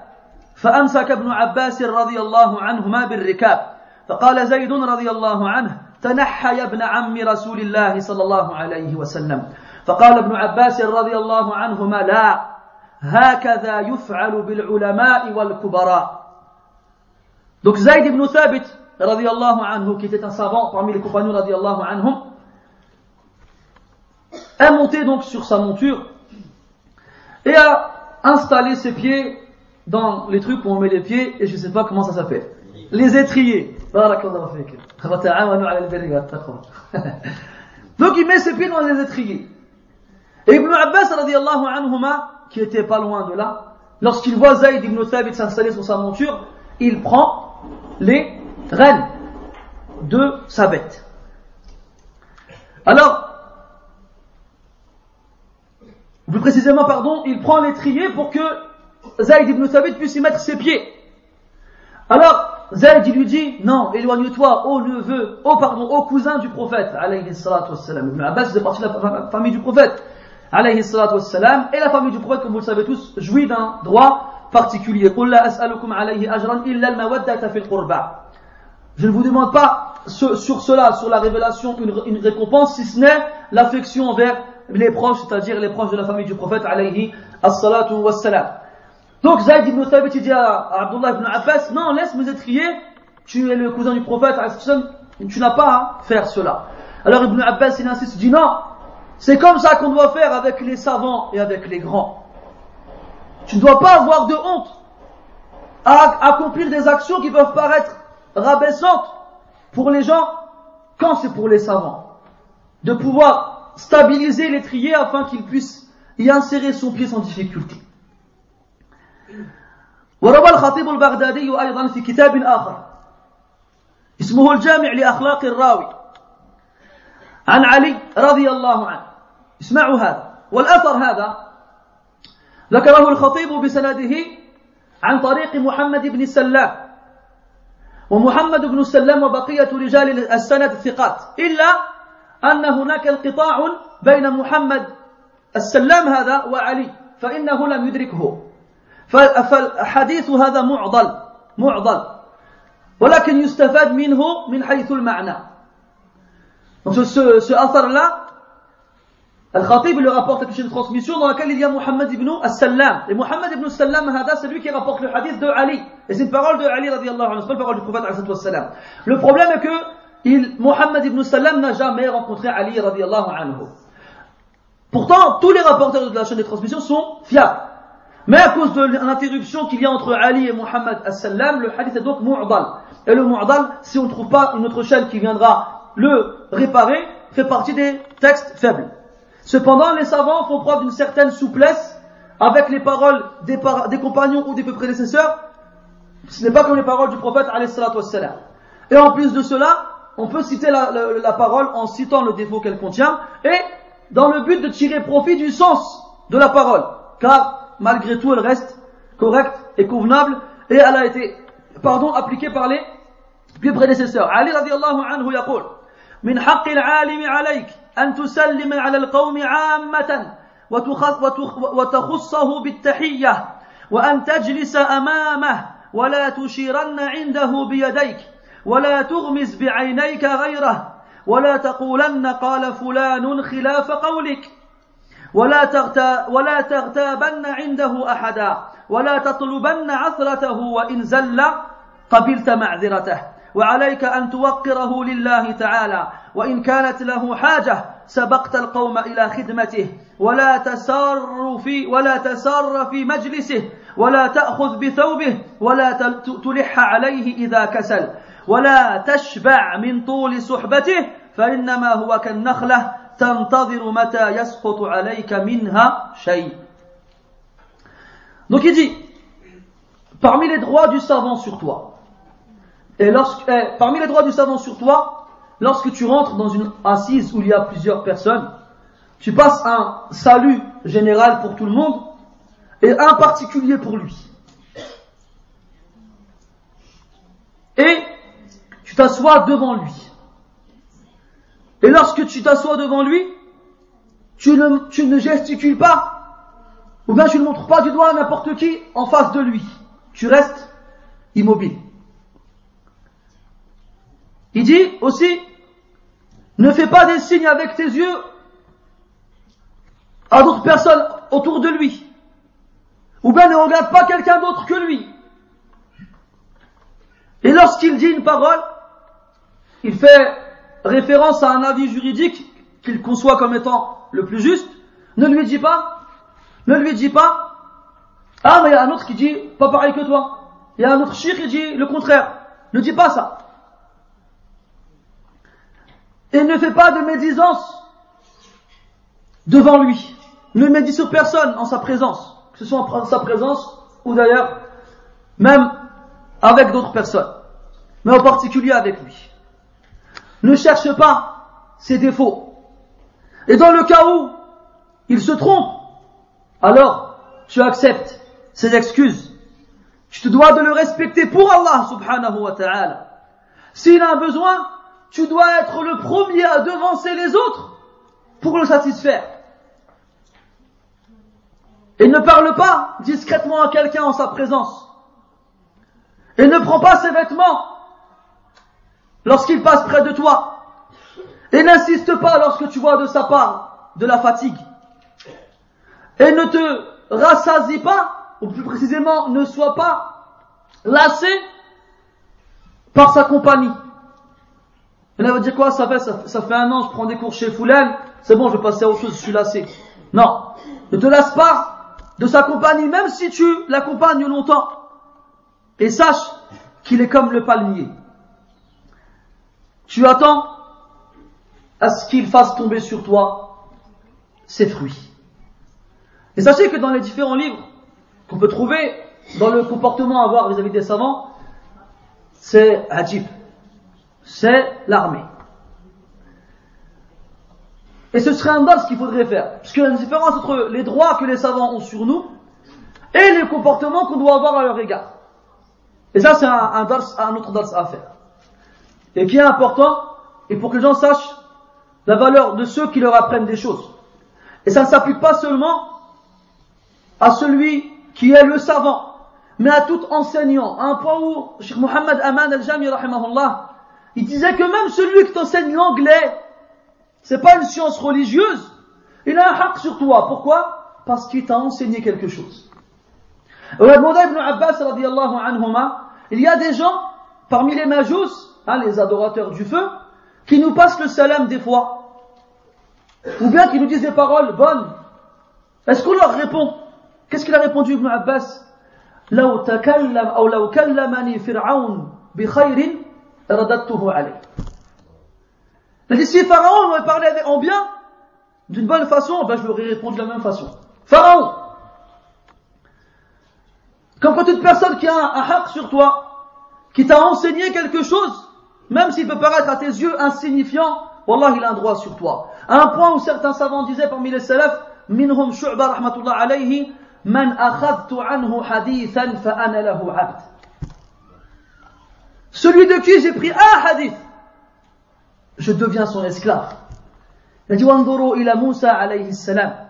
فأمسك ابن عباس رضي الله عنهما بالركاب فقال زيد رضي الله عنه تنحى يا ابن عم رسول الله صلى الله عليه وسلم فقال ابن عباس رضي الله عنهما لا هكذا يفعل بالعلماء والكبراء Donc Zayd ibn Thabit, radiallahu anhu, qui était un savant parmi les compagnons, radiallahu anhum, est monté donc sur sa monture et a installé ses pieds dans les trucs où on met les pieds, et je ne sais pas comment ça s'appelle. Les étriers. [laughs] donc il met ses pieds dans les étriers. Et Ibn Abbas, radiallahu anhuma, qui était pas loin de là, lorsqu'il voit Zayd ibn Thabit s'installer sur sa monture, il prend les rênes de sa bête. Alors, plus précisément, pardon, il prend l'étrier pour que Zayd ibn Thabit puisse y mettre ses pieds. Alors, Zayd lui dit, non, éloigne-toi, ô neveu, ô pardon, ô cousin du prophète, alayhi salatu wassalam. Ibn Abbas faisait partie de la famille du prophète alayhi salatu wassalam, et la famille du prophète, comme vous le savez tous, jouit d'un droit particulier. Je ne vous demande pas sur cela, sur la révélation, une, récompense, si ce n'est l'affection envers les proches, c'est-à-dire les proches de la famille du prophète, alayhi salatu wassalam. Donc Zayd ibn Thabit dit à Abdullah ibn Abbas, non, laisse mes étriers, tu es le cousin du prophète, tu n'as pas à faire cela. Alors Ibn Abbas il insiste, il dit non, c'est comme ça qu'on doit faire avec les savants et avec les grands. Tu ne dois pas avoir de honte à accomplir des actions qui peuvent paraître rabaissantes pour les gens quand c'est pour les savants. De pouvoir stabiliser l'étrier afin qu'il puisse y insérer son pied sans difficulté. وروى الخطيب البغدادي أيضا في كتاب آخر اسمه الجامع لأخلاق الراوي عن علي رضي الله عنه اسمعوا هذا. والأثر هذا ذكره الخطيب بسنده عن طريق محمد بن السلام. ومحمد بن السلام وبقية رجال السند الثقات إلا أن هناك انقطاع بين محمد السلام هذا وعلي فإنه لم يدركه. فالحديث هذا معضل معضل. ولكن يستفاد منه من حيث المعنى. Donc ce, ce, ce là Al-Khatib le rapporte chose de transmission dans laquelle il y a Muhammad ibn As-Sallam. Et Muhammad ibn As-Sallam, c'est lui qui rapporte le hadith de Ali. Et c'est une parole de Ali radiallahu anhu, c'est pas une parole du prophète sallam. Le problème est que il, Muhammad ibn Sallam n'a jamais rencontré Ali radiallahu anhu. Pourtant, tous les rapporteurs de la chaîne de transmission sont fiables. Mais à cause de l'interruption qu'il y a entre Ali et Muhammad as-Sallam, le hadith est donc mu'dal. Et le mu'dal, si on ne trouve pas une autre chaîne qui viendra le réparer, fait partie des textes faibles. Cependant, les savants font preuve d'une certaine souplesse avec les paroles des, compagnons ou des prédécesseurs. Ce n'est pas comme les paroles du prophète Et en plus de cela, on peut citer la, parole en citant le défaut qu'elle contient et dans le but de tirer profit du sens de la parole. Car malgré tout, elle reste correcte et convenable et elle a été, pardon, appliquée par les, prédécesseurs. Ali radiallahu anhu yaqul, min. أن تسلم على القوم عامة وتخصه بالتحية وأن تجلس أمامه ولا تشيرن عنده بيديك ولا تغمز بعينيك غيره ولا تقولن قال فلان خلاف قولك ولا ولا تغتابن عنده أحدا ولا تطلبن عثرته وإن زل قبلت معذرته وعليك أن توقره لله تعالى. وإن كانت له حاجة سبقت القوم إلى خدمته. ولا تسار في ولا تسار في مجلسه. ولا تأخذ بثوبه. ولا تلح عليه إذا كسل. ولا تشبع من طول صحبته. فإنما هو كالنخلة donc il dit, parmi les droits du savant sur toi, et lorsque, eh, parmi les droits du savant sur toi, lorsque tu rentres dans une assise où il y a plusieurs personnes, tu passes un salut général pour tout le monde et un particulier pour lui. Et tu t'assois devant lui. Et lorsque tu t'assois devant lui, tu ne, tu ne gesticules pas, ou bien tu ne montres pas du doigt à n'importe qui en face de lui. Tu restes immobile. Il dit aussi, ne fais pas des signes avec tes yeux à d'autres personnes autour de lui. Ou bien ne regarde pas quelqu'un d'autre que lui. Et lorsqu'il dit une parole, il fait référence à un avis juridique qu'il conçoit comme étant le plus juste, ne lui dis pas, ne lui dis pas, ah mais il y a un autre qui dit pas pareil que toi, il y a un autre chic qui dit le contraire, ne dis pas ça. Et ne fais pas de médisance devant lui. Ne médis sur personne en sa présence, que ce soit en sa présence ou d'ailleurs même avec d'autres personnes, mais en particulier avec lui. Ne cherche pas ses défauts. Et dans le cas où il se trompe, alors tu acceptes ses excuses. Tu te dois de le respecter pour Allah subhanahu wa ta'ala. S'il a un besoin, tu dois être le premier à devancer les autres pour le satisfaire. Et ne parle pas discrètement à quelqu'un en sa présence. Et ne prends pas ses vêtements lorsqu'il passe près de toi. Et n'insiste pas lorsque tu vois de sa part de la fatigue. Et ne te rassasie pas, ou plus précisément, ne sois pas lassé par sa compagnie. Là, veut dire quoi ça fait, ça, fait un an, je prends des cours chez Foulen, c'est bon, je vais passer à autre chose, je suis lassé. Non. Ne te lasse pas de sa compagnie, même si tu l'accompagnes longtemps. Et sache qu'il est comme le palmier. Tu attends à ce qu'il fasse tomber sur toi ses fruits. Et sachez que dans les différents livres qu'on peut trouver dans le comportement à avoir vis-à-vis des savants, c'est Ajib. C'est l'armée. Et ce serait un ce qu'il faudrait faire. Parce qu'il y a une différence entre les droits que les savants ont sur nous et les comportements qu'on doit avoir à leur égard. Et ça, c'est un, un, un autre dars à faire. Et qui est important, et pour que les gens sachent la valeur de ceux qui leur apprennent des choses. Et ça ne s'applique pas seulement à celui qui est le savant, mais à tout enseignant. À un point où Sheikh Mohammed Aman al-Jami, il disait que même celui qui t'enseigne l'anglais, c'est pas une science religieuse, il a un haq sur toi. Pourquoi Parce qu'il t'a enseigné quelque chose. ibn Abbas, il y a des gens, parmi les majous, hein, les adorateurs du feu, qui nous passent le salam des fois. Ou bien qui nous disent des paroles bonnes. Est-ce qu'on leur répond Qu'est-ce qu'il a répondu Ibn Abbas لو تكلم أو لو كلمني فرعون بخير c'est-à-dire, si Pharaon m'avait parlé en bien, d'une bonne façon, ben je lui aurais répondu de la même façon. Pharaon Comme quand une personne qui a un haq sur toi, qui t'a enseigné quelque chose, même s'il peut paraître à tes yeux insignifiant, Wallah, il a un droit sur toi. À un point où certains savants disaient parmi les salafs, Minhum shu'ba rahmatullah alayhi, Man akhadtu anhu hadithan fa lahu abd. Celui de qui j'ai pris un hadith, je deviens son esclave. Il a dit, وانظروا إلى موسى عليه السلام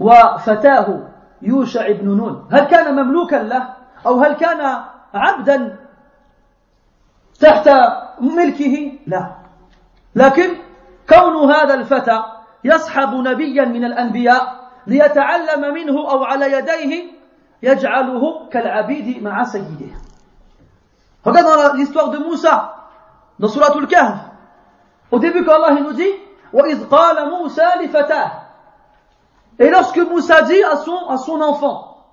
وفتاه يوشع بن نون هل كان مملوكا له أو هل كان عبدا تحت ملكه لا لكن كون هذا الفتى يصحب نبيا من الأنبياء ليتعلم منه أو على يديه يجعله كالعبيد مع سيده Regarde l'histoire de Moussa dans Suratul Kahf. Au début, quand Allah il nous dit وَإِذْ قَالَ مُوسَى لِفَتَاهِ Et lorsque Moussa dit à son, à son enfant,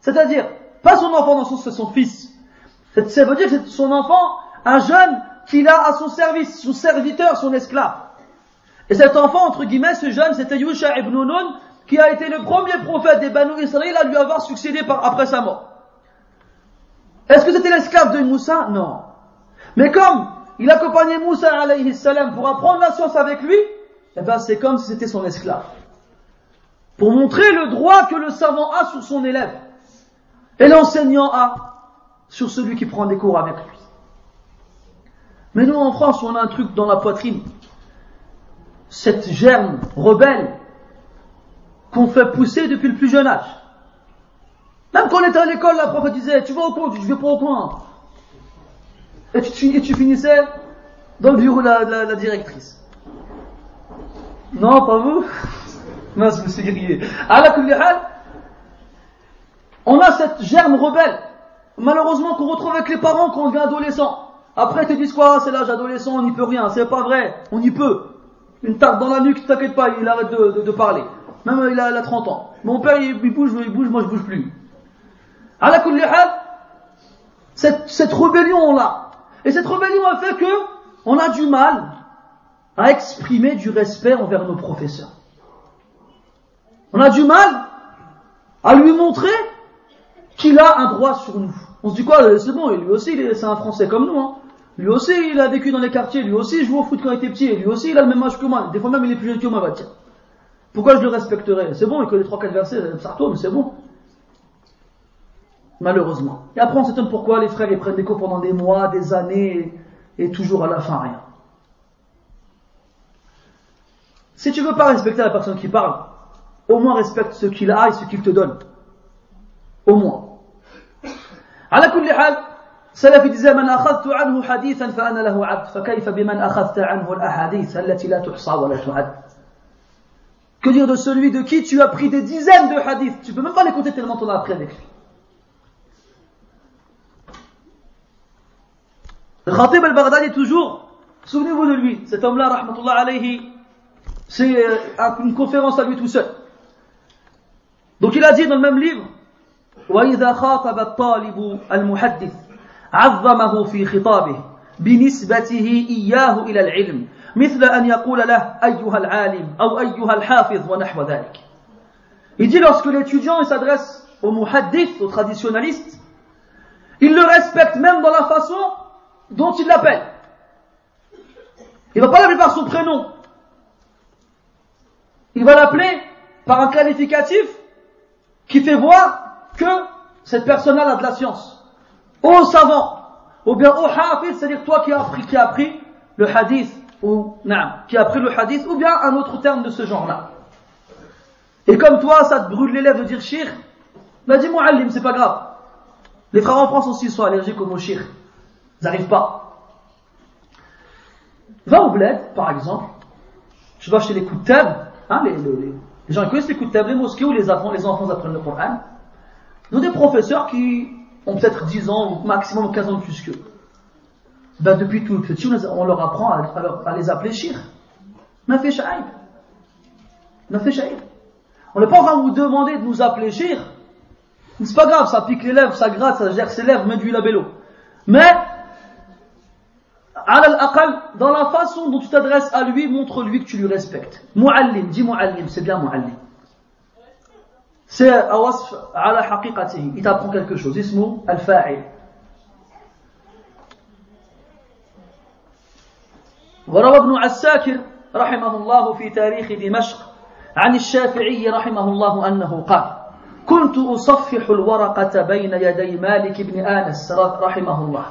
c'est-à-dire, pas son enfant dans son c'est son fils, ça veut dire que c'est son enfant, un jeune qu'il a à son service, son serviteur, son esclave. Et cet enfant, entre guillemets, ce jeune, c'était Yusha ibn Nun, qui a été le premier prophète des Banu Israël à lui avoir succédé par, après sa mort. Est-ce que c'était l'esclave de Moussa? Non. Mais comme il accompagnait Moussa alayhi salam pour apprendre la science avec lui, eh ben c'est comme si c'était son esclave. Pour montrer le droit que le savant a sur son élève. Et l'enseignant a sur celui qui prend des cours avec lui. Mais nous en France, on a un truc dans la poitrine. Cette germe rebelle qu'on fait pousser depuis le plus jeune âge. Même quand on était à l'école, la prof disait, tu vas au coin, tu vais pas au coin. Et tu, finissais dans le bureau de la, directrice. Non, pas vous [laughs] Non, je me suis grillé. On a cette germe rebelle, malheureusement, qu'on retrouve avec les parents quand on devient adolescent. Après, ils te disent quoi C'est l'âge adolescent, on n'y peut rien. C'est pas vrai, on y peut. Une tarte dans la nuque, t'inquiète pas, il arrête de, parler. Même il a, il a 30 ans. Mon père, il, bouge, il bouge, moi je bouge plus. À la cette, cette rébellion-là, et cette rébellion a fait que on a du mal à exprimer du respect envers nos professeurs. On a du mal à lui montrer qu'il a un droit sur nous. On se dit quoi C'est bon, lui aussi, c'est un Français comme nous. Hein. Lui aussi, il a vécu dans les quartiers. Lui aussi, il joue au foot quand il était petit. Lui aussi, il a le même âge que moi. Des fois même, il est plus jeune que moi. Bah, tiens. Pourquoi je le respecterais? C'est bon, il connaît trois quatre versets, ça mais c'est bon Malheureusement. Et après, on s'étonne pourquoi les frères ils prennent des cours pendant des mois, des années, et, toujours à la fin rien. Si tu veux pas respecter la personne qui parle, au moins respecte ce qu'il a et ce qu'il te donne. Au moins. على كل حال سلفي disait من أخذت عنه حديثا فأنا له عبد فكيف بمن أخذت عنه الأحاديث التي لا تحصى ولا تعد Que dire de celui de qui tu as pris des dizaines de hadiths Tu peux même pas les compter tellement tu en as appris avec lui. Le Khatib al-Baghdadi toujours, souvenez-vous de lui, cet homme-là, rahmatullah alayhi, c'est euh, une conférence à lui tout seul. Donc il a dit dans le même livre, وإذا خاطب الطالب المحدث عظمه في خطابه بنسبته إياه إلى العلم مثل أن يقول له أيها العالم أو أيها الحافظ ونحو ذلك Il dit lorsque l'étudiant s'adresse au muhaddith, au traditionnaliste, il le respecte même dans la façon dont il l'appelle. Il ne va pas l'appeler par son prénom. Il va l'appeler par un qualificatif qui fait voir que cette personne-là a de la science. Ô savant, ou bien ô hafiz, c'est-à-dire toi qui as appris, appris le hadith, ou qui a appris le hadith, ou bien un autre terme de ce genre-là. Et comme toi, ça te brûle les lèvres de dire shir, bah dis muallim, c'est pas grave. Les frères en France aussi sont allergiques au mot shir. Ils n'arrivent pas. Va au bled, par exemple, tu vas chez les koutab, hein, les, gens connaissent les koutab, les mosquées où les enfants, les enfants apprennent le Coran. Ils ont des professeurs qui ont peut-être 10 ans ou maximum 15 ans de plus qu'eux. Ben, depuis tout petit, on leur apprend à, les appeler shir. On a fait shaïb. On n'est pas en de vous demander de nous appeler. C'est pas grave, ça pique les lèvres, ça gratte, ça gère ses lèvres, met du labello. Mais dans la façon dont tu t'adresses à lui, montre-lui que tu lui respectes. Mu'allim, dis mu'allim, c'est bien mu'allim. C'est awasf ala haqiqatihi. Il t'apprend quelque chose. Ismu al-fa'il. وروى ابن عساكر رحمه الله في تاريخ دمشق عن الشافعي رحمه الله أنه قال كنت أصفح الورقة بين يدي مالك بن آنس رحمه الله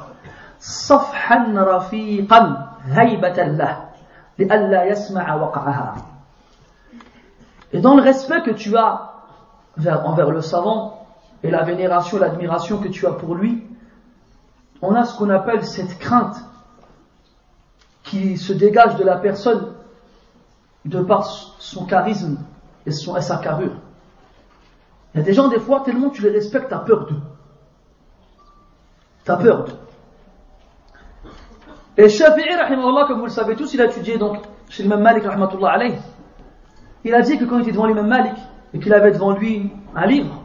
صفحا رفيقا هيبة له لئلا يسمع وقعها Et dans le respect que tu as envers le savant et la vénération, l'admiration que tu as pour lui, on a ce qu'on appelle cette crainte qui se dégage de la personne de par son charisme et, son, et sa carrure. Il y a des gens, des fois, tellement tu les respectes, tu as peur d'eux. Tu as peur d'eux. Et Shafi'i, comme vous le savez tous, il a étudié donc chez l'imam Malik, alayh. Il a dit que quand il était devant l'imam Malik et qu'il avait devant lui un livre,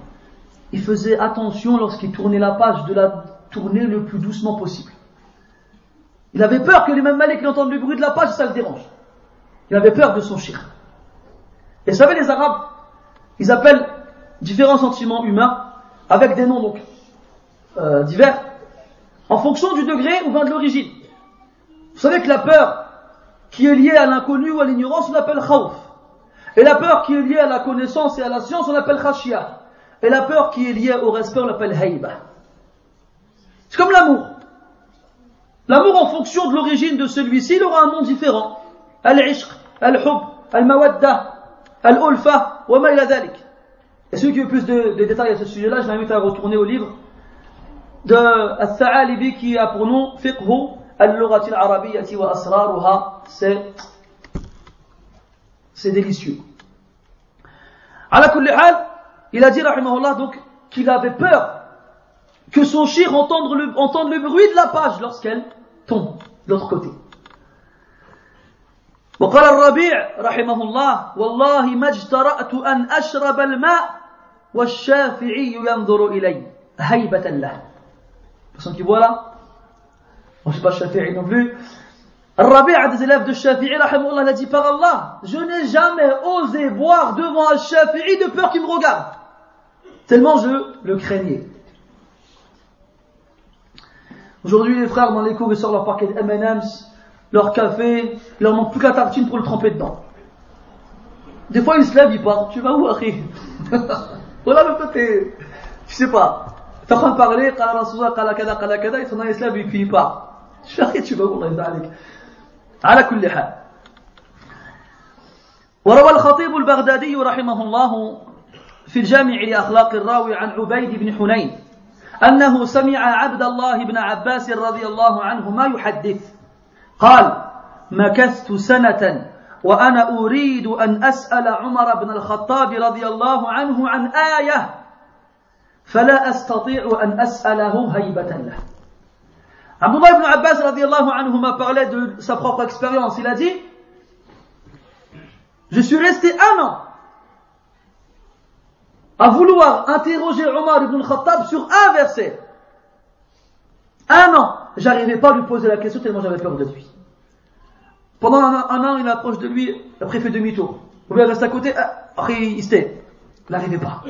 il faisait attention lorsqu'il tournait la page de la tourner le plus doucement possible. Il avait peur que l'imam Malik entende le bruit de la page et ça le dérange. Il avait peur de son shir. Et vous savez, les Arabes, ils appellent différents sentiments humains avec des noms donc euh, divers en fonction du degré ou bien de l'origine. Vous savez que la peur qui est liée à l'inconnu ou à l'ignorance, on appelle khawf. Et la peur qui est liée à la connaissance et à la science, on appelle khashia. Et la peur qui est liée au respect, on appelle hayba. C'est comme l'amour. L'amour en fonction de l'origine de celui-ci, il aura un nom différent. Al-ishq, al-hub, al-mawadda, al-ulfa, wa ma ila dhalik. Et ceux qui veulent plus de, de détails à ce sujet-là, je l'invite à retourner au livre de Al-Tha'alibi qui a pour nom Fiqhu اللغة العربية وأسرارها سي سي على كل حال إلى دي رحمه الله دونك qu'il avait peur que son chir entende le, entende le bruit de la page lorsqu'elle tombe وقال الربيع رحمه الله والله ما اجترأت أن أشرب الماء والشافعي ينظر إلي هيبة له. Personne qui voit là? Je ne suis pas Shafi'i non plus. Rabi, un des élèves de Shafi'i, rahimahullah, il a dit par Allah, je n'ai jamais osé boire devant un Shafi'i de peur qu'il me regarde. Tellement je le craignais. Aujourd'hui, les frères dans les cours, ils sortent leur paquet de M&M's, leur café, leur manque plus qu'à tartine pour le tremper dedans. Des fois, ils se lèvent, ils partent. Tu vas où, Harry [laughs] Voilà le côté. Je sais pas. T'es en train de parler, Rasulullah, qala kada, qala kada, ils sont شاخي تشوف والله يرضى عليك على كل حال. وروى الخطيب البغدادي رحمه الله في الجامع لأخلاق الراوي عن عبيد بن حنين أنه سمع عبد الله بن عباس رضي الله عنهما يحدث. قال مكثت سنة وأنا أريد أن أسأل عمر بن الخطاب رضي الله عنه عن آية فلا أستطيع أن أسأله هيبة له. Abdullah ibn Abbas radiallahu anhu m'a parlé de sa propre expérience. Il a dit Je suis resté un an à vouloir interroger Omar ibn Khattab sur un verset. Un an, j'arrivais pas à lui poser la question tellement j'avais peur de lui. Pendant un, an, il approche de lui, après il fait demi-tour. Ou bien il reste à côté, ah, il. Il n'arrivait pas.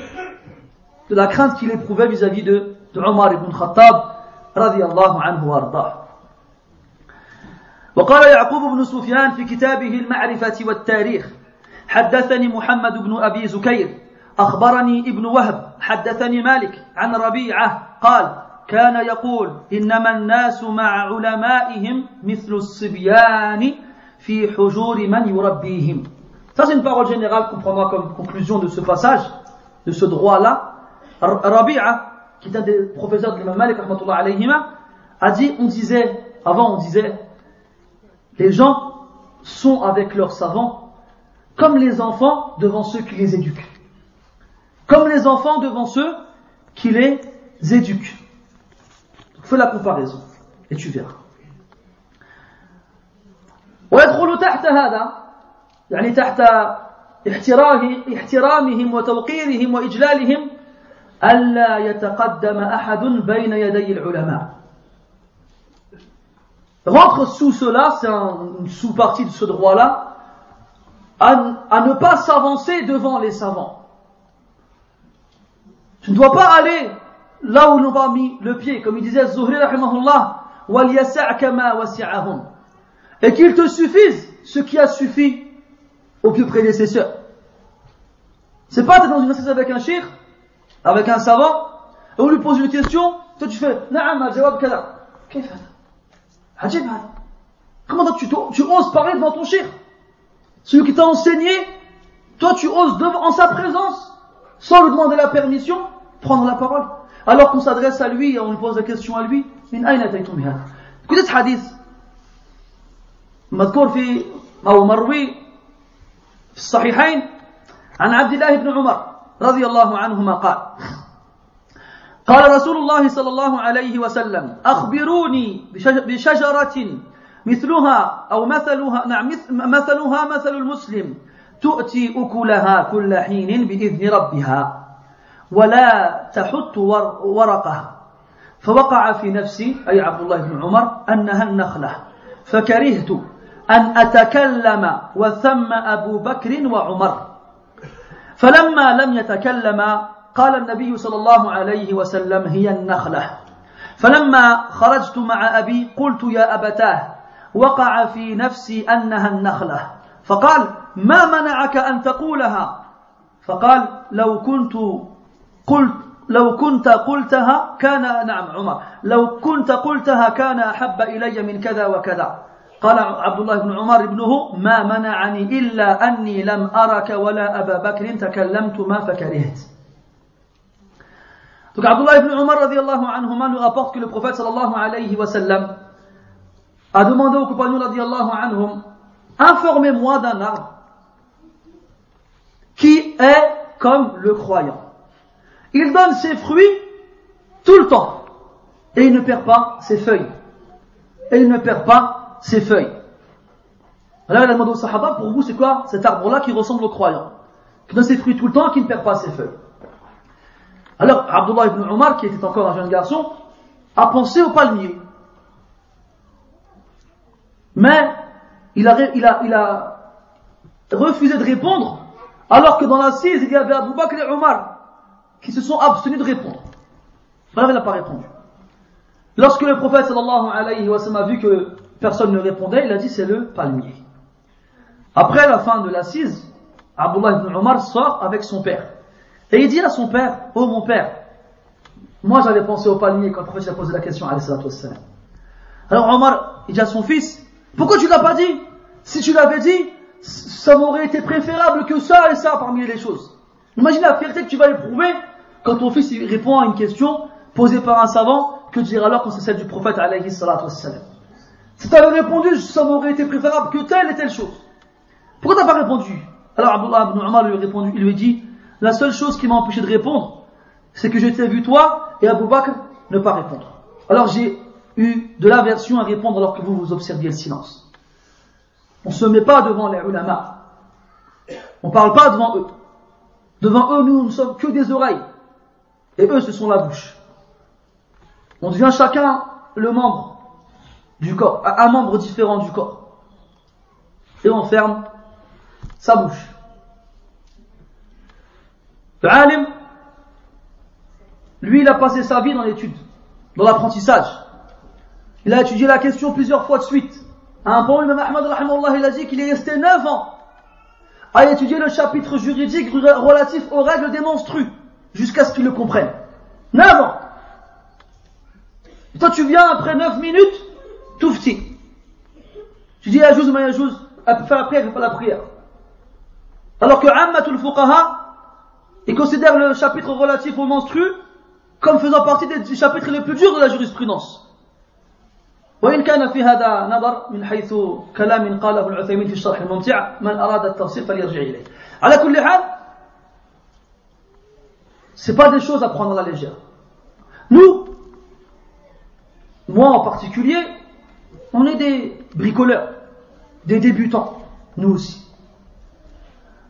De la crainte qu'il éprouvait vis-à-vis de, de Omar ibn Khattab, radiallahu anhu wa وقال يعقوب بن سفيان في كتابه المعرفة والتاريخ حدثني محمد بن أبي زكير أخبرني ابن وهب حدثني مالك عن ربيعة قال كان يقول إنما الناس مع علمائهم مثل الصبيان في حجور من يربيهم Ça, c'est une parole générale qu'on prendra comme conclusion de ce passage, de ce droit-là. Rabi'a, qui est un des professeurs de l'imam Malik, a dit, on disait, avant on disait, les gens sont avec leurs savants comme les enfants devant ceux qui les éduquent. Comme les enfants devant ceux qui les éduquent. Fais la comparaison et tu verras. ويدخل تحت هذا يعني تحت احترامهم وتوقيرهم وإجلالهم ألا يتقدم أحد بين يدي العلماء rentre sous cela, c'est une sous-partie de ce droit-là, à, à, ne pas s'avancer devant les savants. Tu ne dois pas aller là où l'on va mis le pied, comme il disait Zuhri rahimahullah, et qu'il te suffise ce qui a suffi aux plus prédécesseurs. C'est pas t'es dans une assise avec un shir, avec un savant, et on lui pose une question, toi tu fais, na'am, jawab kada. Comment tu, tu oses parler devant ton shir Celui qui t'a enseigné, toi tu oses devant, en sa présence, sans lui demander la permission, prendre la parole. Alors qu'on s'adresse à lui et on lui pose la question à lui, من أين أتيتم بهذا؟ كنت حديث مذكور في أو مروي في الصحيحين عن عبد الله بن عمر رضي الله عنهما قال قال رسول الله صلى الله عليه وسلم أخبروني بشجرة مثلها أو مثلها نعم مثلها مثل المسلم تؤتي أكلها كل حين بإذن ربها ولا تحت ورقها. فوقع في نفسي أي عبد الله بن عمر أنها النخلة. فكرهت أن أتكلم وثم أبو بكر وعمر. فلما لم يتكلما قال النبي صلى الله عليه وسلم هي النخلة. فلما خرجت مع أبي قلت يا أبتاه وقع في نفسي أنها النخلة. فقال ما منعك أن تقولها؟ فقال لو كنت قلت لو كنت قلتها كان نعم عمر لو كنت قلتها كان أحب إلي من كذا وكذا. قال عبد الله بن عمر ابنه ما منعني إلا أني لم أرك ولا أبا بكر تكلمت ما فكرهت Donc Abdullah ibn Umar radiallahu anhuma nous rapporte que le prophète sallallahu alayhi wa sallam a demandé aux compagnons radiallahu anhum informez-moi d'un arbre qui est comme le croyant. Il donne ses fruits tout le temps. Et il ne perd pas ses feuilles. Et il ne perd pas ses feuilles. Alors il a demandé au Sahaba, pour vous c'est quoi cet arbre-là qui ressemble au croyant Qui donne ses fruits tout le temps et qui ne perd pas ses feuilles. Alors Abdullah ibn Omar, qui était encore un jeune garçon, a pensé au palmier. Mais il a, refusé de répondre, alors que dans l'assise il y avait Abu Bakr et Omar qui se sont abstenus de répondre. il n'a pas répondu. Lorsque le prophète sallallahu alayhi wa sallam a vu que personne ne répondait, il a dit c'est le palmier. Après la fin de l'assise, Abdullah ibn Omar sort avec son père. Et il dit à son père, oh mon père, moi j'avais pensé au palmier quand le prophète a posé la question Alors Omar, il dit à son fils, pourquoi tu l'as pas dit? Si tu l'avais dit, ça m'aurait été préférable que ça et ça parmi les choses. Imagine la fierté que tu vas éprouver quand ton fils répond à une question posée par un savant que dire alors quand c'est celle du prophète alayhi salatu. Si tu avais répondu, ça m'aurait été préférable que telle et telle chose. Pourquoi t'as pas répondu? Alors Abdullah ibn lui a répondu, il lui dit, la seule chose qui m'a empêché de répondre, c'est que j'étais vu toi et Abu Bakr ne pas répondre. Alors j'ai eu de l'aversion à répondre alors que vous vous observiez le silence. On ne se met pas devant les ulama. On ne parle pas devant eux. Devant eux, nous ne sommes que des oreilles. Et eux, ce sont la bouche. On devient chacun le membre du corps, un membre différent du corps. Et on ferme sa bouche. Le alim, lui, il a passé sa vie dans l'étude, dans l'apprentissage. Il a étudié la question plusieurs fois de suite. À un point, Imam Ahmad, il a dit qu'il est resté 9 ans à étudier le chapitre juridique relatif aux règles des monstrues, jusqu'à ce qu'il le comprenne. 9 ans Et toi, tu viens après 9 minutes, tout petit. Tu dis Yajouz, ma Yajouz, fais la prière, fais pas la prière. Alors que Ammatul Fuqaha, il considère le chapitre relatif aux monstrues comme faisant partie des chapitres les plus durs de la jurisprudence. وإن كان في هذا نظر من حيث كلام قاله العثيمين في الشرح الممتع من أراد التفصيل فليرجع إليه على كل حال c'est pas des choses à prendre à la légère nous moi en particulier on est des bricoleurs des débutants nous aussi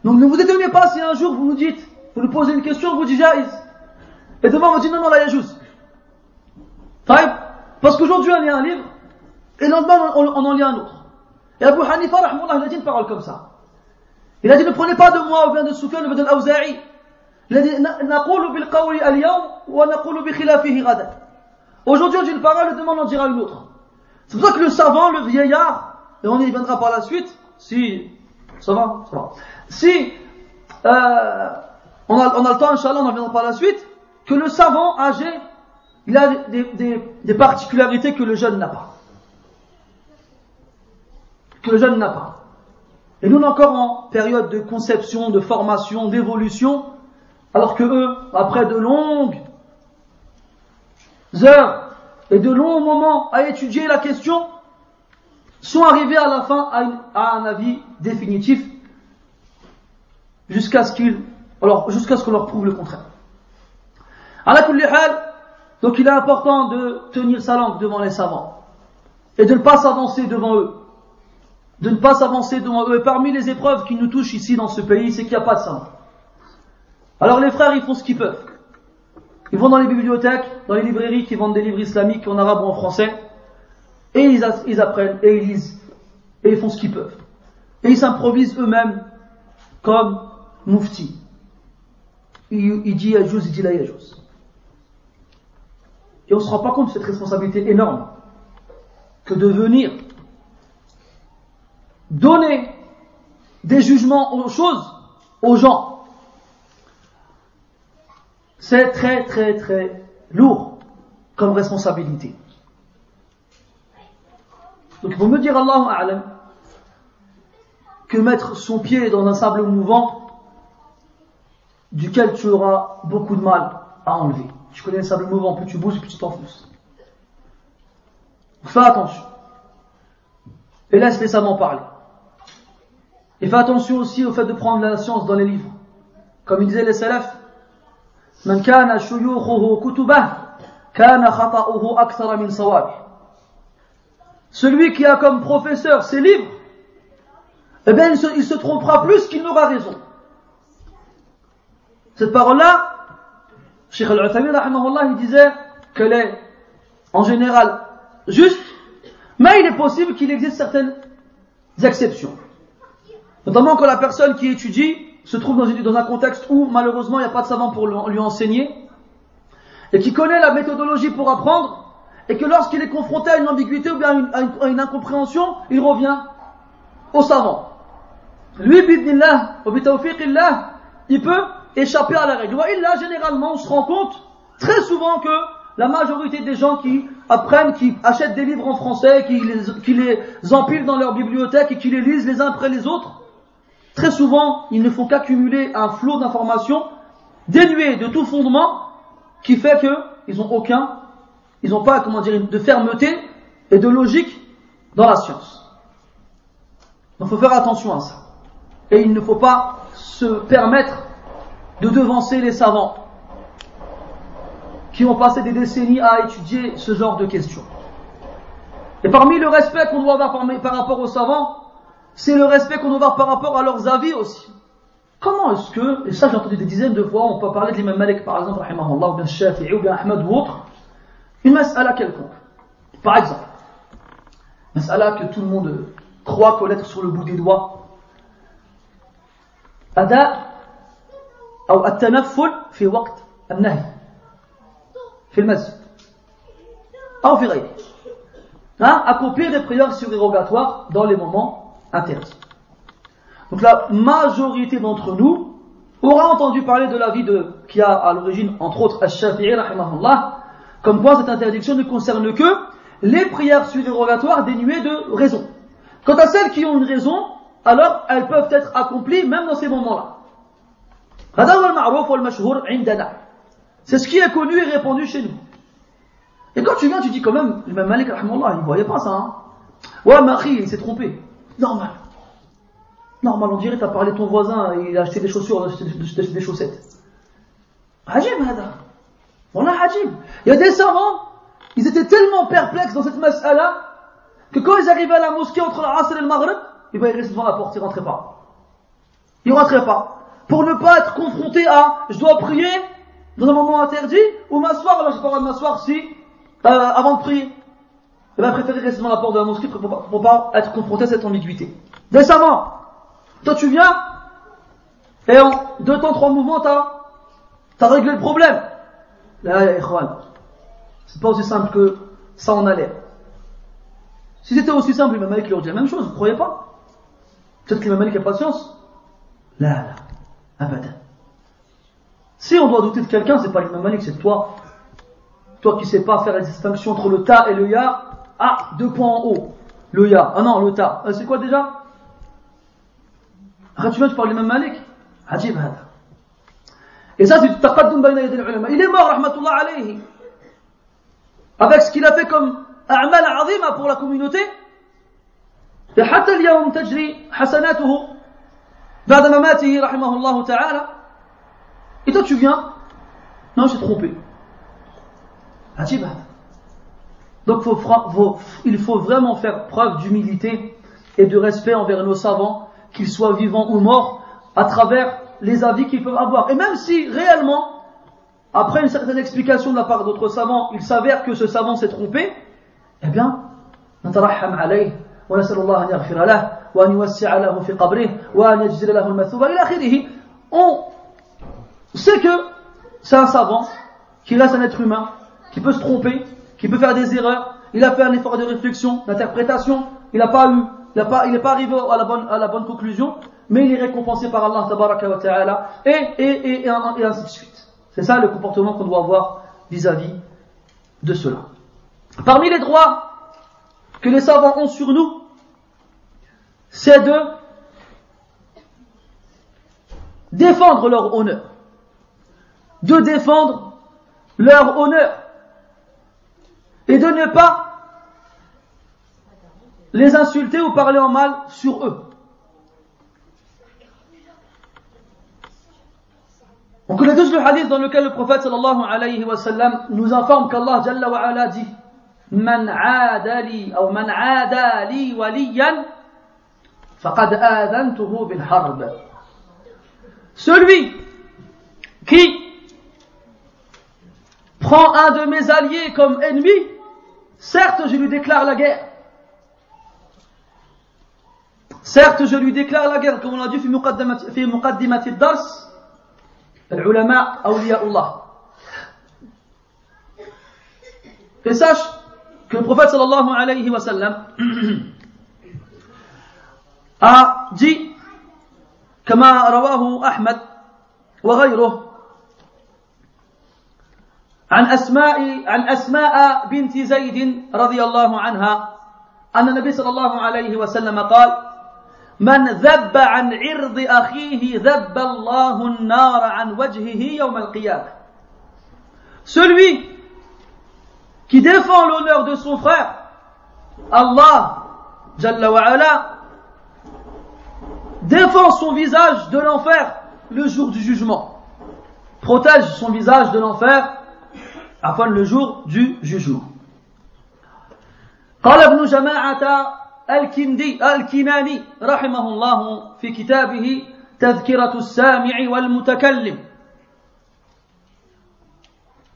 donc ne vous étonnez pas si un jour vous nous dites vous nous posez une question vous dites jaïs et demain, on me dit non, non, là, yajouz. Parce qu'aujourd'hui, on lit un livre, et le lendemain, on, en lit un autre. Et Abu Hanifa, il a dit une parole comme ça. Il a dit, ne prenez pas de moi ou bien de Soufiane ou bien de dit, Aujourd'hui, on dit une parole, et demain, on en dira une autre. C'est pour ça que le savant, le vieillard, et on y viendra par la suite, si, ça va, ça va. Si, euh, on, a, on a le temps, Inch'Allah, on en viendra par la suite, que le savant âgé, il a des, particularités que le jeune n'a pas. Que le jeune n'a pas. Et nous, on est encore en période de conception, de formation, d'évolution, alors que eux, après de longues heures et de longs moments à étudier la question, sont arrivés à la fin à, un avis définitif jusqu'à ce qu'ils, alors, jusqu'à ce qu'on leur prouve le contraire. Donc il est important de tenir sa langue devant les savants et de ne pas s'avancer devant eux. De ne pas s'avancer devant eux. Et parmi les épreuves qui nous touchent ici dans ce pays, c'est qu'il n'y a pas de savants. Alors les frères, ils font ce qu'ils peuvent. Ils vont dans les bibliothèques, dans les librairies qui vendent des livres islamiques en arabe ou en français, et ils, apprennent, et ils lisent, et ils font ce qu'ils peuvent. Et ils s'improvisent eux-mêmes comme mufti. Il, il dit Yajouz, il dit la Yajouz. Et on ne se rend pas compte de cette responsabilité énorme que de venir donner des jugements aux choses, aux gens. C'est très très très lourd comme responsabilité. Donc il faut me dire Allah A'lam que mettre son pied dans un sable mouvant duquel tu auras beaucoup de mal à enlever. Tu connais le sable mouvant, plus tu bouges, plus tu t'enfonces. Fais attention. Et laisse les savants parler. Et fais attention aussi au fait de prendre la science dans les livres. Comme il disait les salafs, من كان شيوخه كتبه كان خطأه أكثر من صوابه. Celui qui a comme professeur ses livres, eh bien, il se, il se trompera plus qu'il n'aura raison. Cette parole-là, Cheikh Al-Uthaymin, il disait qu'elle est en général juste, mais il est possible qu'il existe certaines exceptions. Notamment quand la personne qui étudie se trouve dans, un contexte où malheureusement il n'y a pas de savant pour lui enseigner, et qui connaît la méthodologie pour apprendre, et que lorsqu'il est confronté à une ambiguïté ou bien à une, incompréhension, il revient au savant. Lui, bidnillah, il peut échapper à la règle. Et là, généralement, on se rend compte très souvent que la majorité des gens qui apprennent, qui achètent des livres en français, qui les empilent dans leur bibliothèque et qui les lisent les uns après les autres, très souvent, ils ne font qu'accumuler un flot d'informations dénué de tout fondement qui fait qu'ils n'ont aucun, ils n'ont pas, comment dire, de fermeté et de logique dans la science. Donc il faut faire attention à ça. Et il ne faut pas se permettre de devancer les savants qui ont passé des décennies à étudier ce genre de questions. Et parmi le respect qu'on doit avoir par, rapport aux savants, c'est le respect qu'on doit avoir par rapport à leurs avis aussi. Comment est-ce que, et ça j'ai entendu des dizaines de fois, on peut parler de l'imam Malik par exemple, ou bien Shafi'i, ou bien Ahmed ou autre, une mas'ala quelconque. Par exemple, mas'ala que tout le monde croit connaître sur le bout des doigts. Ada, ou at-tanafful fi waqt al-nahi, fi al-masjid, ou fi Accomplir des prières surérogatoires dans les moments interdits. Donc la majorité d'entre nous aura entendu parler de la vie de, qui a à l'origine, entre autres, Al-Shafi'i, comme quoi cette interdiction ne concerne que les prières surérogatoires dénuées de raison. Quant à celles qui ont une raison, alors elles peuvent être accomplies même dans ces moments-là. C'est ce qui est connu et répandu chez nous. Et quand tu viens, tu dis quand même, le même Malik, il ne voyait pas ça. Hein. Ouais, Marie, il s'est trompé. Normal. Normal, on dirait, tu as parlé de ton voisin, il a acheté des chaussures, des, des chaussettes. Hajib, hada. Voilà, hajib. Il y a des savants, ils étaient tellement perplexes dans cette mas'ala, que quand ils arrivaient à la mosquée entre l'Asr et le Maghreb, ils rester devant la porte, ils rentraient pas. Ils rentraient pas. Pour ne pas être confrontés à, je dois prier dans un moment interdit, ou m'asseoir, alors j'ai pas le droit de m'asseoir si, euh, avant de prier. Et bien, préférer rester devant la porte de la mosquée pour pas, pour pas être confronté à cette ambiguïté. Décemment. Toi, tu viens, et en deux temps, trois mouvements, t'as, t'as réglé le problème. Là, c'est pas aussi simple que ça en allait. Si c'était aussi simple, l'imam Malik leur dit la même chose, vous croyez pas? Peut-être que l'imam Malik a patience. Là, là, abadan. Si on doit douter de quelqu'un, c'est pas l'imam Malik, c'est toi. Toi qui sais pas faire la distinction entre le ta et le ya. Ah, deux points en haut. Le ya. Ah non, le ta. Euh, c'est quoi déjà ah, tu viens, tu parles de l'imam Malik Ajib hada. Et ça, c'est taqaddum bayna yadil ulama. Il est mort, rahmatullah alayhi. Avec ce qu'il a fait comme أعمال عظيمة pour la communauté حتى اليوم تجري حسناته بعد مماته رحمه الله تعالى et toi tu viens non j'ai trompé عجيب Donc il faut vraiment faire preuve d'humilité et de respect envers nos savants, qu'ils soient vivants ou morts, à travers les avis qu'ils peuvent avoir. Et même si réellement, après une certaine explication de la part d'autres savants, il s'avère que ce savant s'est trompé, eh bien, on sait que c'est un savant, qui est un être humain, qui peut se tromper, qui peut faire des erreurs il a fait un effort de réflexion d'interprétation il n'a pas eu il n'est pas, arrivé à la, bonne, conclusion mais il est récompensé par Allah ta'ala et, ainsi de suite c'est ça le comportement qu'on doit avoir vis-à-vis -vis de cela Parmi les droits que les savants ont sur nous, c'est de défendre leur honneur. De défendre leur honneur et de ne pas les insulter ou parler en mal sur eux. On connaît tous le hadith dans lequel le prophète sallallahu alayhi wa sallam nous informe qu'Allah jalla wa ala dit Man adali ou man adali waliyan faqad adantuhu bil harb. Celui qui prend un de mes alliés comme ennemi, certes je lui déclare la guerre. Certes je lui déclare la guerre, comme on l'a dit في مقدمة الدرس العلماء أولياء الله. Et sache que le prophète sallallahu alayhi wa sallam a dit كما رواه أحمد وغيره عن أسماء عن أسماء بنت زيد رضي الله عنها أن النبي صلى الله عليه وسلم قال من ذب عن عرض أخيه ذب الله النار عن وجهه يوم القيامة Celui qui défend l'honneur de son frère, Allah, Jalla wa ala, défend son visage de l'enfer le jour du jugement. Protège son visage de l'enfer afin le jour du jugement. قال ابن جماعة الكندي الكناني رحمه الله في كتابه تذكرة السامع والمتكلم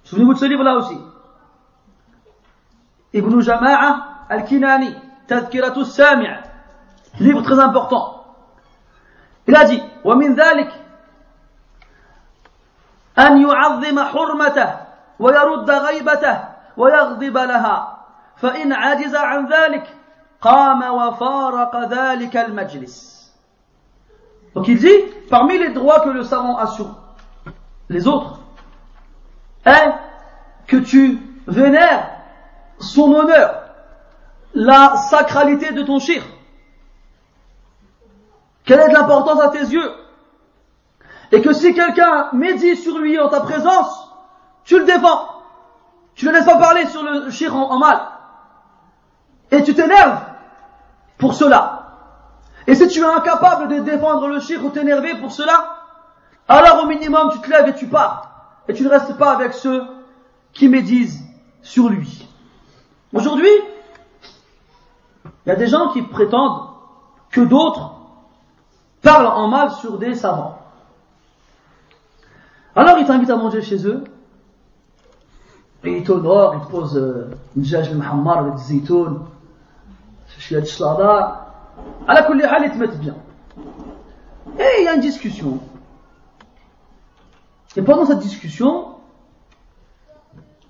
Souvenez-vous de ce livre-là aussi. Ibn Tadkiratu Sami' livre très important. Il a ومن ذلك أن يعظم حرمته ويرد غيبته ويغضب لها فإن عجز عن ذلك قام وفارق ذلك المجلس Donc il dit, parmi les droits que le savant a sur les autres, est que tu vénères son honneur, la sacralité de ton shir. Quelle est l'importance à tes yeux Et que si quelqu'un médit sur lui en ta présence, tu le défends. Tu le laisses pas parler sur le shir en, mal. Et tu t'énerves pour cela. Et si tu es incapable de défendre le shir ou t'énerver pour cela, alors au minimum tu te lèves et tu pars. Et tu ne restes pas avec ceux qui médisent sur lui. Aujourd'hui, il y a des gens qui prétendent que d'autres parlent en mal sur des savants. Alors ils t'invitent à manger chez eux, et ils t'honorent, ils te posent euh, une jage de Muhammad avec des zaytoun, de shlada, à la kulli ils te mettent bien. Et il y a une discussion. Et pendant cette discussion,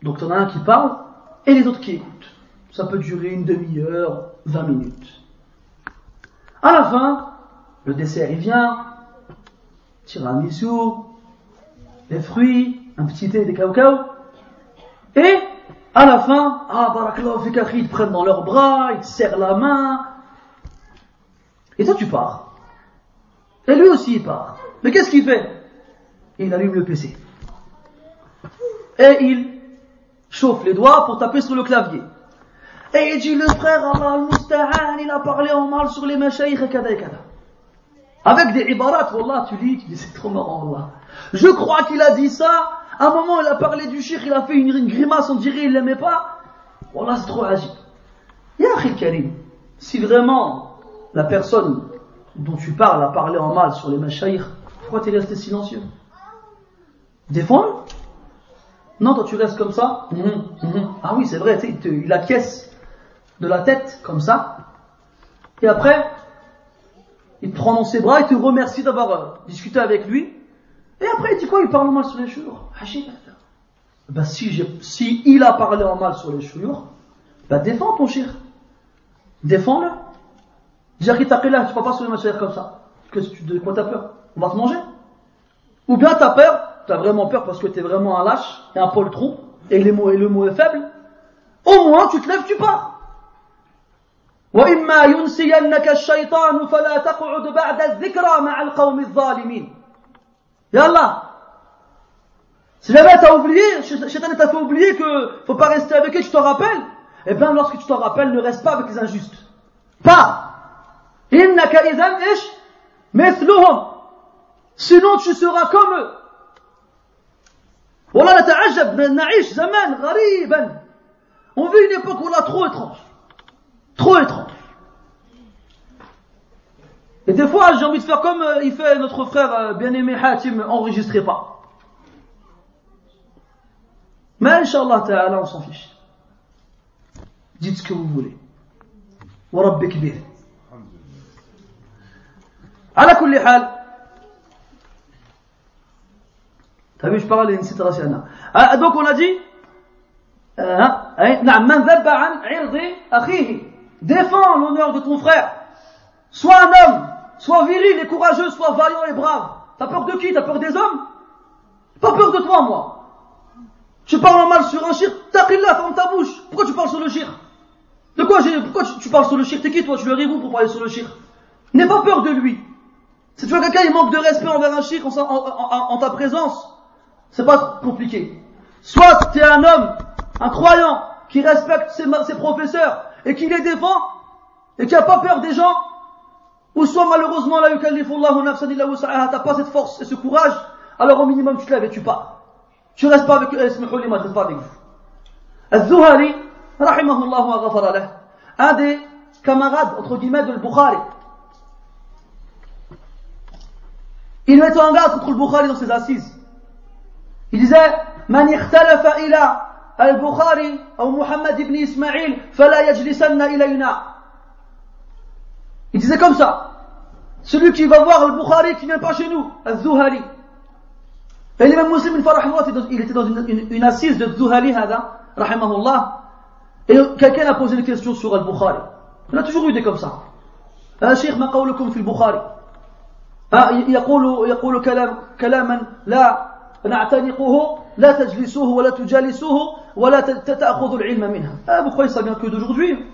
donc tu en as un qui parle et les autres qui écoutent. Ça peut durer une demi-heure, vingt minutes. À la fin, le dessert il vient, tiramisu, les fruits, un petit thé, des cacao, et à la fin, ah barakallahu fikakhi, ils prennent dans leurs bras, ils te serrent la main, et toi tu pars. Et lui aussi il part. Mais qu'est-ce qu'il fait? Il allume le PC. Et il chauffe les doigts pour taper sur le clavier. Et il dit, le frère Allah al-Musta'an, il a parlé en mal sur les machaïs et kada et kada. Avec des ibarat, Wallah, tu lis, tu dis, c'est trop marrant, Allah. Je crois qu'il a dit ça. À un moment, il a parlé du shir, il a fait une, grimace, on dirait il l'aimait pas. Wallah, c'est trop agile. Ya Karim, si vraiment la personne dont tu parles a parlé en mal sur les machaïs, pourquoi tu es resté silencieux? Défends-le. Non, toi tu restes comme ça. Mhm, mhm. Ah oui, c'est vrai, il acquiesce de la tête comme ça. Et après, il te prend dans ses bras, il te remercie d'avoir euh, discuté avec lui. Et après, il dit quoi Il parle mal sur les chouyours. Ben, si, si il a parlé en mal sur les chouyours, ben défends ton chir. Défends-le. Dire qu'il t'a là, tu ne pas sur les machines comme ça. Que, de quoi t'as peur On va te manger Ou bien t'as peur tu as vraiment peur parce que tu es vraiment un lâche et un poltron, et, les mots, et le mot est faible, au moins tu te lèves, tu pars. وإما ينسينك الشيطان فلا تقعد بعد الذكرى مع القوم الظالمين يا الله Si jamais t'as oublié, Shaitan t'a fait oublier que faut pas rester avec eux, tu te rappelles, eh bien lorsque tu te rappelles, ne reste pas avec les injustes. Pas. إنك إذا إيش مثلهم. Sinon tu seras comme eux. والله نتعجب نعيش زمان غريبا On vit une époque où on a trop étrange. Trop étrange. Et des fois, j'ai envie de faire comme euh, il fait notre frère euh, bien-aimé Hatim, enregistrez pas. Mais Inch'Allah Ta'ala, on s'en fiche. Dites ce que vous voulez. وربك به. على كل حال T'as vu, je parle d'une situation. Ah, donc on a dit, défends l'honneur de ton frère. Sois un homme, sois viril et courageux, sois vaillant et brave. T'as peur de qui? T'as peur des hommes? Pas peur de toi, moi. Tu parles mal sur un shir, taqillah, ferme ta bouche. Pourquoi tu parles sur le shir De quoi Pourquoi tu, parles sur le shir T'es qui toi? Tu le ribou pour parler sur le shir N'aie pas peur de lui. Si tu vois quelqu'un, il manque de respect envers un chic en, en, en, en ta présence, c'est pas compliqué. Soit tu es un homme, un croyant, qui respecte ses, ses professeurs et qui les défend et qui n'a pas peur des gens, ou soit malheureusement, la yukallifullahu nafsan illa wus'aha, t'as pas cette force et ce courage, alors au minimum tu te lèves et tu pars. Tu restes pas avec eux, اسمحوا لي restes pas avec vous. الزهري رحمه الله وغفر له un des camarades entre guillemets de Bukhari il mettait en garde contre le Bukhari dans ses assises il disait من اختلف إلى البخاري أو محمد بن إسماعيل فلا يجلسن إلينا il disait comme ça celui qui va voir le Bukhari qui vient pas chez nous الزهري et l'imam muslim une fois il était dans une, une, une assise de Zuhali الله et quelqu'un a posé une question sur Al-Bukhari on a toujours eu des comme ça يا شيخ ما قولكم في البخاري يقول يقول كلام كلاما لا نعتنقه لا تجلسوه ولا تجالسوه ولا تأخذوا العلم منه Vous croyez ça bien que d'aujourd'hui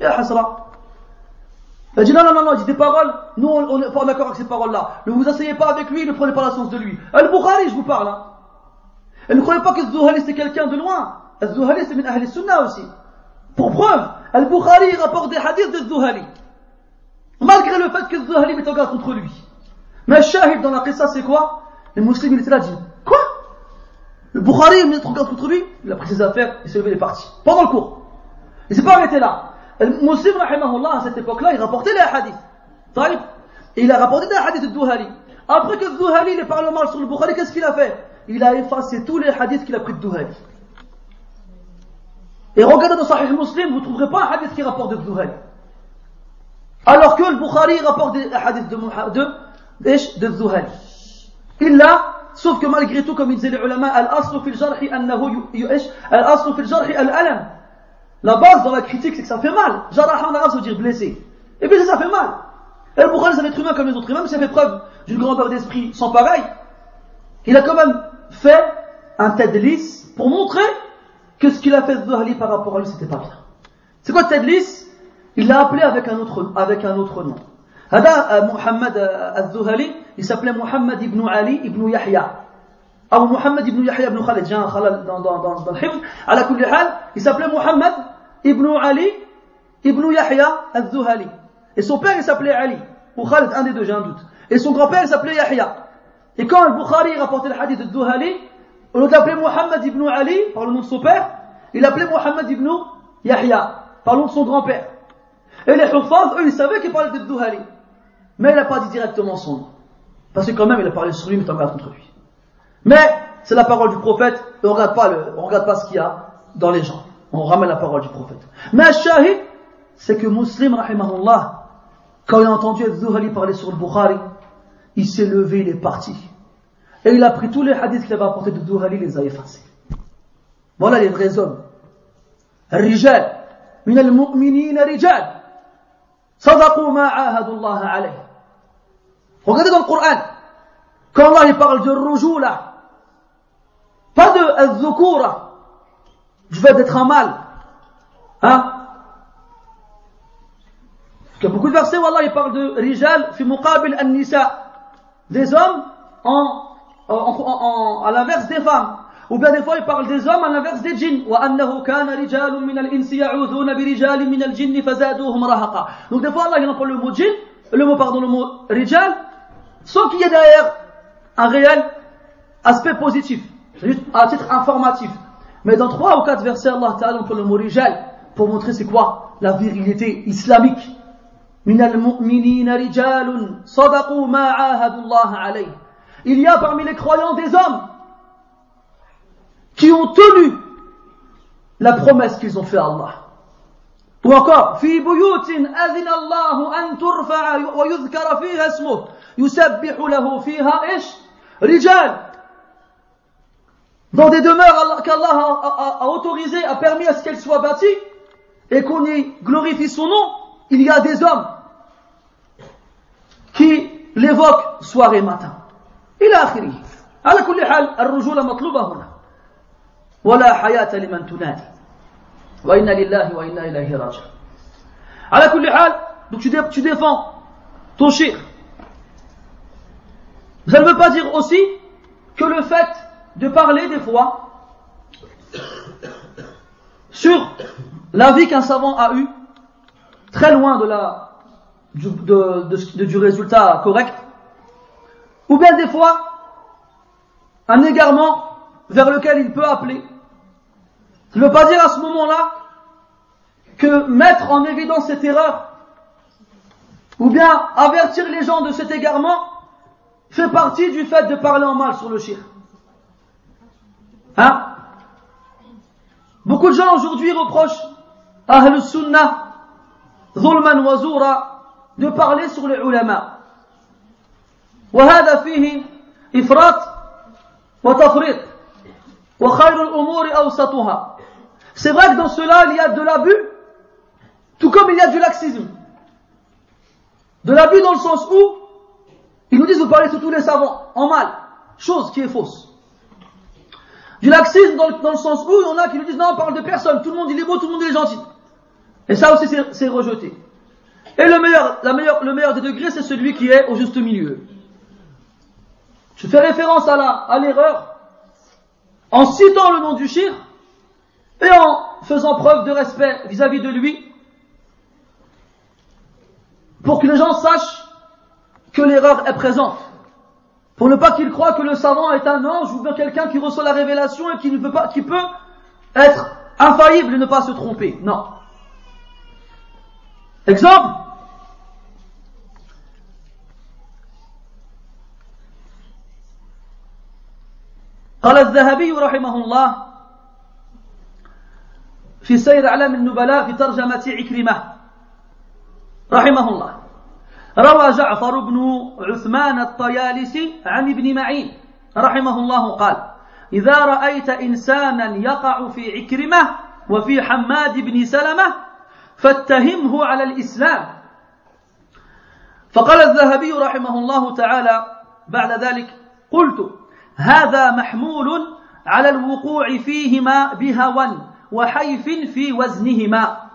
يا حسرة Il dit non, non, non, non, il dit des paroles, nous on n'est pas d'accord avec ces paroles-là. Ne vous asseyez pas avec lui, ne prenez pas la sens de lui. Al-Bukhari, je vous parle. Hein. Ne croyez pas que Zuhali c'est quelqu'un de loin. Al-Zuhali c'est min Ahl Sunnah aussi. Pour preuve, Al-Bukhari rapporte des hadiths de Zuhali. Malgré le fait que Zuhali met en garde contre lui. Mais Shahid dans la qissa c'est quoi? Les musulmans il là, dit Quoi? Le Bukhari met en garde contre lui Il a pris ses affaires, il s'est levé, il est parti. Pendant le cours. Il s'est pas arrêté là. Muslim, rahimahullah, à cette époque-là, il rapportait les hadiths. Il a rapporté des hadiths de Duhali. Après que Duhali il parlé mal sur le Bukhari, qu'est-ce qu'il a fait Il a effacé tous les hadiths qu'il a pris de Duhali. Et regardez dans Sahih Muslim, vous ne trouverez pas un hadith qui rapporte de Duhali. Alors que le Bukhari rapporte des hadiths de, de, de, de Duhali. Il l'a, sauf que malgré tout, comme il disait les ulama, al-aslu fil jarhi annahu al-aslu fil jarhi al-alam. La base dans la critique, c'est que ça fait mal. Jaraha en arabe, ça veut dire blessé. Et puis ça fait mal. Et le Bukhari, c'est un être humain comme les autres humains, mais ça fait preuve d'une grandeur d'esprit sans pareil. Il a quand même fait un tadlis pour montrer que ce qu'il a fait Zuhali par rapport à lui, c'était pas bien. C'est quoi tadlis? Il l'a appelé avec un autre, avec un autre nom. Hada Muhammad al-Zuhali, il s'appelait Muhammad ibn Ali ibn Yahya. Ou Muhammad ibn Yahya ibn Khalid, j'ai un khalal dans, dans, dans, dans le hifz. À la hal, il s'appelait Muhammad ibn Ali ibn Yahya al-Zuhali. Et son père, il s'appelait Ali. Ou Khalid, un des deux, j'ai un doute. Et son grand-père, il s'appelait Yahya. Et quand Al-Bukhari rapportait le hadith de Zuhali, au lieu d'appeler Muhammad ibn Ali, par le nom de son père, il appelait Muhammad ibn Yahya, par le nom de son grand-père. Et les Hufaz, eux, ils savaient qu'il parlait de Zuhali. Mais il n'a pas dit directement son nom. Parce que quand même, il a parlé sur lui, mais t'en contre lui. Mais, c'est la parole du prophète, et on regarde pas le, on regarde pas ce qu'il y a dans les gens. On ramène la parole du prophète. Mais shahid, c'est que Muslim, rahimahullah, quand il a entendu Zuhali parler sur le Bukhari, il s'est levé, il est parti. Et il a pris tous les hadiths qu'il avait apportés de Zuhali, il les a effacés. Voilà les vrais hommes. الرجال من المؤمنين رجال صدقوا ما عاهدوا الله عليه Regardez dans le Coran, quand Allah il parle de rujula, pas de al-zukura, du fait d'être un mâle. Hein? Parce qu'il y a beaucoup de versets où Allah il parle de rijal fi muqabil an-nisa. Des hommes en, en, en, en à l'inverse des femmes. Ou bien des fois, il parle des hommes à l'inverse des djinns. Donc des fois, Allah, il emploie le mot djinn, le mot, pardon, le mot rijal, sans qu'il y ait derrière un réel aspect positif. C'est juste à titre informatif. Mais dans trois ou quatre versets Allah Ta'ala emploie le mot rijal pour montrer c'est quoi la virilité islamique. من المؤمنين رجال صدقوا ما عاهدوا الله عليه Il y a parmi les croyants des hommes qui ont tenu la promesse qu'ils ont fait à Allah. Ou encore, في بيوت أذن الله أن ترفع ويذكر فيها اسمه يسبح له فيها إيش؟ رجال Dans des demeures qu'Allah a, a, a autorisé, a permis à ce qu'elles soient bâties et qu'on y glorifie son nom, il y a des hommes qui l'évoquent soir et matin. إلى آخره. على كل حال الرجولة مطلوبة هنا. ولا حياة لمن تنادي. وإنا لله وإنا إليه راجعون. على كل حال, donc tu, tu défends ton shir. Ça ne veut pas dire aussi que le fait de parler des fois sur la vie qu'un savant a eue, très loin de la, du, résultat correct, ou bien des fois un égarement vers lequel il peut appeler. Ça ne veut pas dire à ce moment-là que mettre en évidence cette erreur, ou bien avertir les gens de cet égarement, fait partie du fait de parler en mal sur le shirk. Hein Beaucoup de gens aujourd'hui reprochent à Ahl Sunnah, Zulman wa Zura, de parler sur les ulama. وهذا فيه إفراط وتفريط وخير الأمور أوسطها C'est vrai que dans cela, il y a de l'abus, tout comme il y a du laxisme. De l'abus dans le sens où ils nous disent de parler sur tous les savants, en mal, chose qui est fausse. Du laxisme dans le, sens où il y en a qui nous disent non, on parle de personne, tout le monde il est beau, tout le monde est gentil. Et ça aussi c'est rejeté. Et le meilleur, la meilleure, le meilleur des degrés, c'est celui qui est au juste milieu. Je fais référence à à l'erreur en citant le nom du shir et en faisant preuve de respect vis-à-vis de lui pour que les gens sachent que l'erreur est présente. Pour ne pas qu'ils croient que le savant est un ange ou bien quelqu'un qui reçoit la révélation et qui ne peut pas, qui peut être infaillible et ne pas se tromper. Non. Exemple. قال الذهبي رحمه الله في سير أعلام النبلاء في ترجمة عكرمة رحمه الله روى جعفر بن عثمان الطيالسي عن ابن معين رحمه الله قال إذا رأيت إنسانا يقع في عكرمة وفي حماد بن سلمة فاتهمه على الإسلام. فقال الذهبي رحمه الله تعالى بعد ذلك قلت هذا محمول على الوقوع فيهما بهوى وحيف في وزنهما.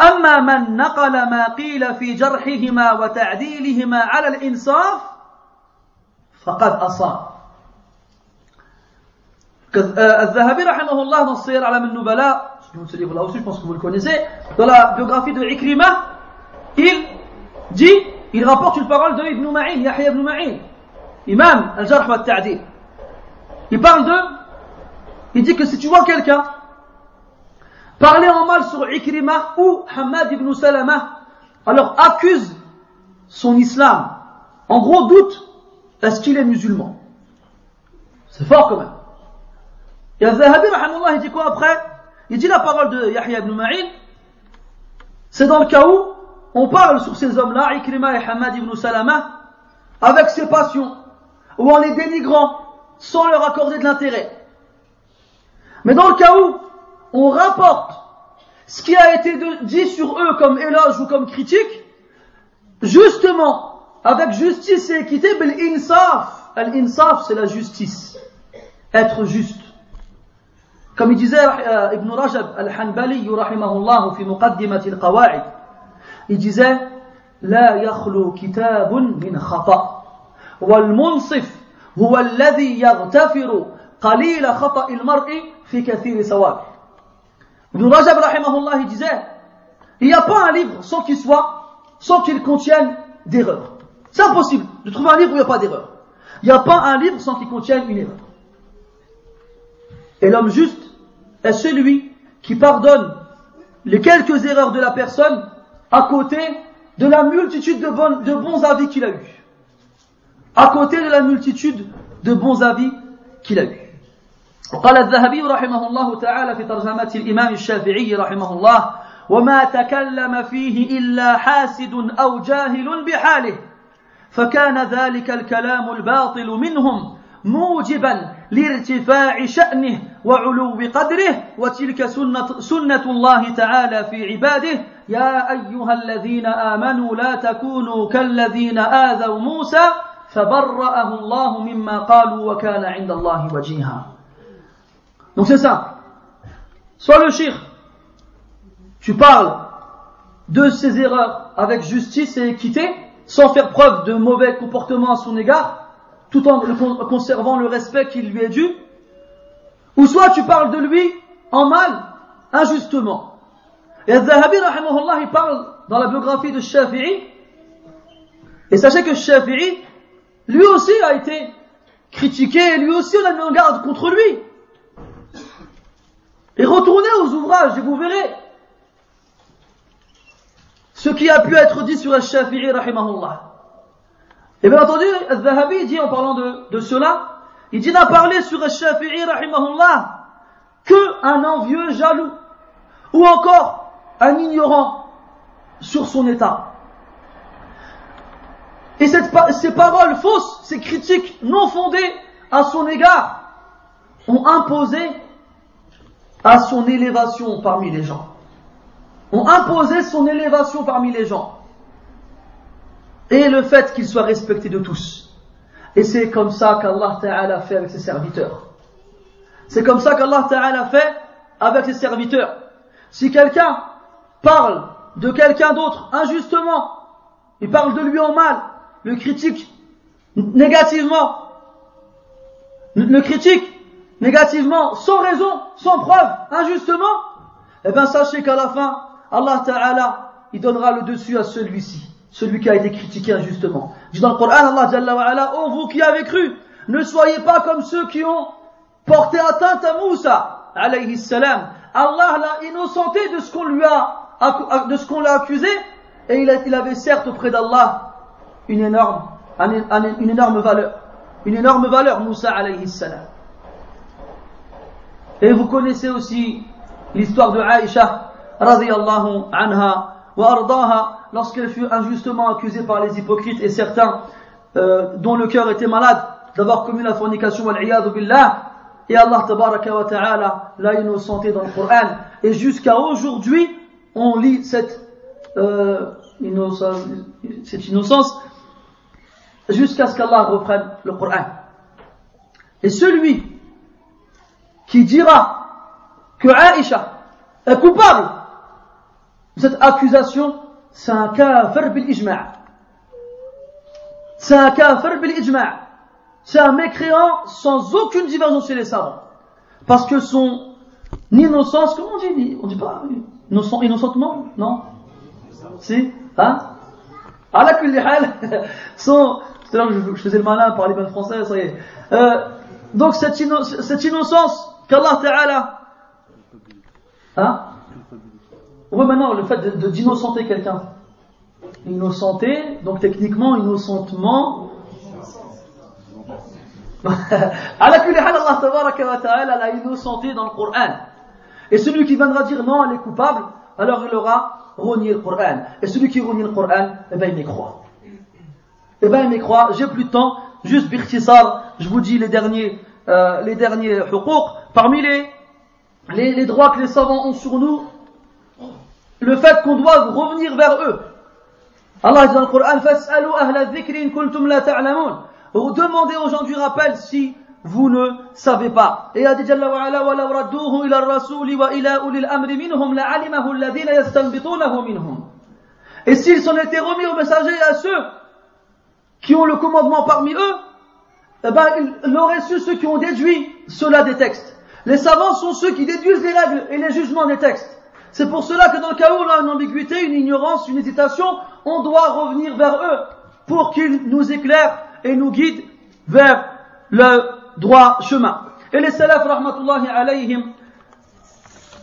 أما من نقل ما قيل في جرحهما وتعديلهما على الإنصاف فقد أصاب الذهبي رحمه الله السير على من connaissez dans la biographie de Ikrima il dit il rapporte une parole de Ibn Ma'in Yahya ibn Ma'in imam al-Jarh wa al-Ta'dil il parle de il dit que si tu vois quelqu'un parler en mal sur Ikrimah ou Hamad ibn Salama, alors accuse son islam. En gros, doute, est-ce qu'il est musulman? C'est fort quand même. Et Al-Zahabi, il dit quoi après? Il dit la parole de Yahya ibn Ma'in, c'est dans le cas où on parle sur ces hommes-là, Ikrimah et Hamad ibn Salama, avec ses passions, ou en les dénigrant, sans leur accorder de l'intérêt. Mais dans le cas où on rapporte ce qui a été dit sur eux comme éloge ou comme critique, justement, avec justice et équité, l'insaf, l'insaf c'est la justice, être juste. Comme il disait euh, Ibn Rajab al-Hanbali, rahimahullah, fi muqaddimat al-qawa'id, il disait, لا يخلو كتاب من خطأ والمنصف هو الذي يغتفر قليل خطأ المرء في كثير ثوابه Rajab rahimahullah, il disait, il n'y a pas un livre sans qu'il soit, sans qu'il contienne d'erreurs. C'est impossible de trouver un livre où il n'y a pas d'erreur. Il n'y a pas un livre sans qu'il contienne une erreur. Et l'homme juste est celui qui pardonne les quelques erreurs de la personne à côté de la multitude de, de bons avis qu'il a eus. À côté de la multitude de bons avis qu'il a eus. وقال الذهبي رحمه الله تعالى في ترجمة الإمام الشافعي رحمه الله وما تكلم فيه إلا حاسد أو جاهل بحاله فكان ذلك الكلام الباطل منهم موجبا لارتفاع شأنه وعلو قدره وتلك سنة, سنة الله تعالى في عباده يا أيها الذين آمنوا لا تكونوا كالذين آذوا موسى فبرأه الله مما قالوا وكان عند الله وجيها. Donc c'est ça. Soit le shirk, tu parles de ses erreurs avec justice et équité, sans faire preuve de mauvais comportement à son égard, tout en conservant le respect qui lui est dû, ou soit tu parles de lui en mal, injustement. Et Al-Zahabi, il parle dans la biographie de Shafi'i, et sachez que Shafi'i, lui aussi a été critiqué, et lui aussi on a mis en garde contre lui. Et retournez aux ouvrages et vous verrez ce qui a pu être dit sur Al-Shafi'i, rahimahullah. Et bien entendu, Al-Zahabi dit en parlant de, cela, il dit n'a parlé sur Al-Shafi'i, rahimahullah, que un envieux jaloux, ou encore un ignorant sur son état. Et ces paroles fausses, ces critiques non fondées à son égard, ont imposé à son élévation parmi les gens. Ont imposé son élévation parmi les gens. Et le fait qu'il soit respecté de tous. Et c'est comme ça qu'Allah Ta'ala fait avec ses serviteurs. C'est comme ça qu'Allah Ta'ala fait avec ses serviteurs. Si quelqu'un parle de quelqu'un d'autre injustement, il parle de lui en mal, le critique négativement, le critique négativement, sans raison, sans preuve, injustement, eh bien sachez qu'à la fin, Allah Ta'ala, il donnera le dessus à celui-ci, celui qui a été critiqué injustement. Dit dans le Coran, Allah Jalla wa oh vous qui avez cru, ne soyez pas comme ceux qui ont porté atteinte à Moussa, alayhi salam. Allah l'a innocenté de ce qu'on lui a, de ce qu'on l'a accusé, et il, il avait certes auprès d'Allah une énorme, une énorme valeur. Une énorme valeur, Moussa alayhi salam. Et vous connaissez aussi l'histoire de Aïcha radiallahu anha wa ardaha lorsqu'elle fut injustement accusée par les hypocrites et certains euh, dont le cœur était malade d'avoir commis la fornication wal billah. Et Allah tabaraka wa ta'ala l'a innocenté dans le Coran. Et jusqu'à aujourd'hui on lit cette euh, innocence, cette innocence jusqu'à ce qu'Allah reprenne le Coran. Et celui qui dira que Aïcha est coupable de cette accusation, c'est un kafir bil ijma'. C'est un kafir bil ijma'. C'est un mécréant sans aucune divergence chez les savants. Parce que son innocence, comment on dit On dit pas innocent, innocentement Non? Si? Hein? [laughs] À la son, c'est là que je faisais le malin par les bonnes ça y est. Euh, donc cette, cette innocence qu'Allah Ta'ala. Hein Oui, maintenant, le fait d'innocenter quelqu'un. Innocenter, donc techniquement, innocentement. [laughs] Allah Ta'ala l'a innocenté dans le Coran. Et celui qui viendra dire non, elle est coupable, alors il aura renié le Coran. Et celui qui renie le Coran, eh ben il m'y croit. Eh ben il m'y croit. J'ai plus de temps. Juste Birtisar, je vous dis les derniers, euh, les derniers huquq. Parmi les, les, les droits que les savants ont sur nous, le fait qu'on doive revenir vers eux. Allah dit dans le Coran, فَاسْأَلُوا أَهْلَ الذِّكْرِ إِن كُنْتُمْ لَا تَعْلَمُونَ Demandez aux gens du rappel si vous ne savez pas. Et a dit Jalla wa ala wa law radduhu ila ar-rasul wa ila ulil amri minhum la'alimahu alladhina yastanbitunahu minhum. Et s'ils s'en étaient remis aux messagers et à ceux qui ont le commandement parmi eux, eh ben, ils auraient su ceux qui ont déduit cela des textes. Les savants sont ceux qui déduisent les règles et les jugements des textes. C'est pour cela que dans le cas où on a une ambiguïté, une ignorance, une hésitation, on doit revenir vers eux pour qu'ils nous éclairent et nous guident vers le droit chemin. Et les salafs, rahmatullahi alayhim,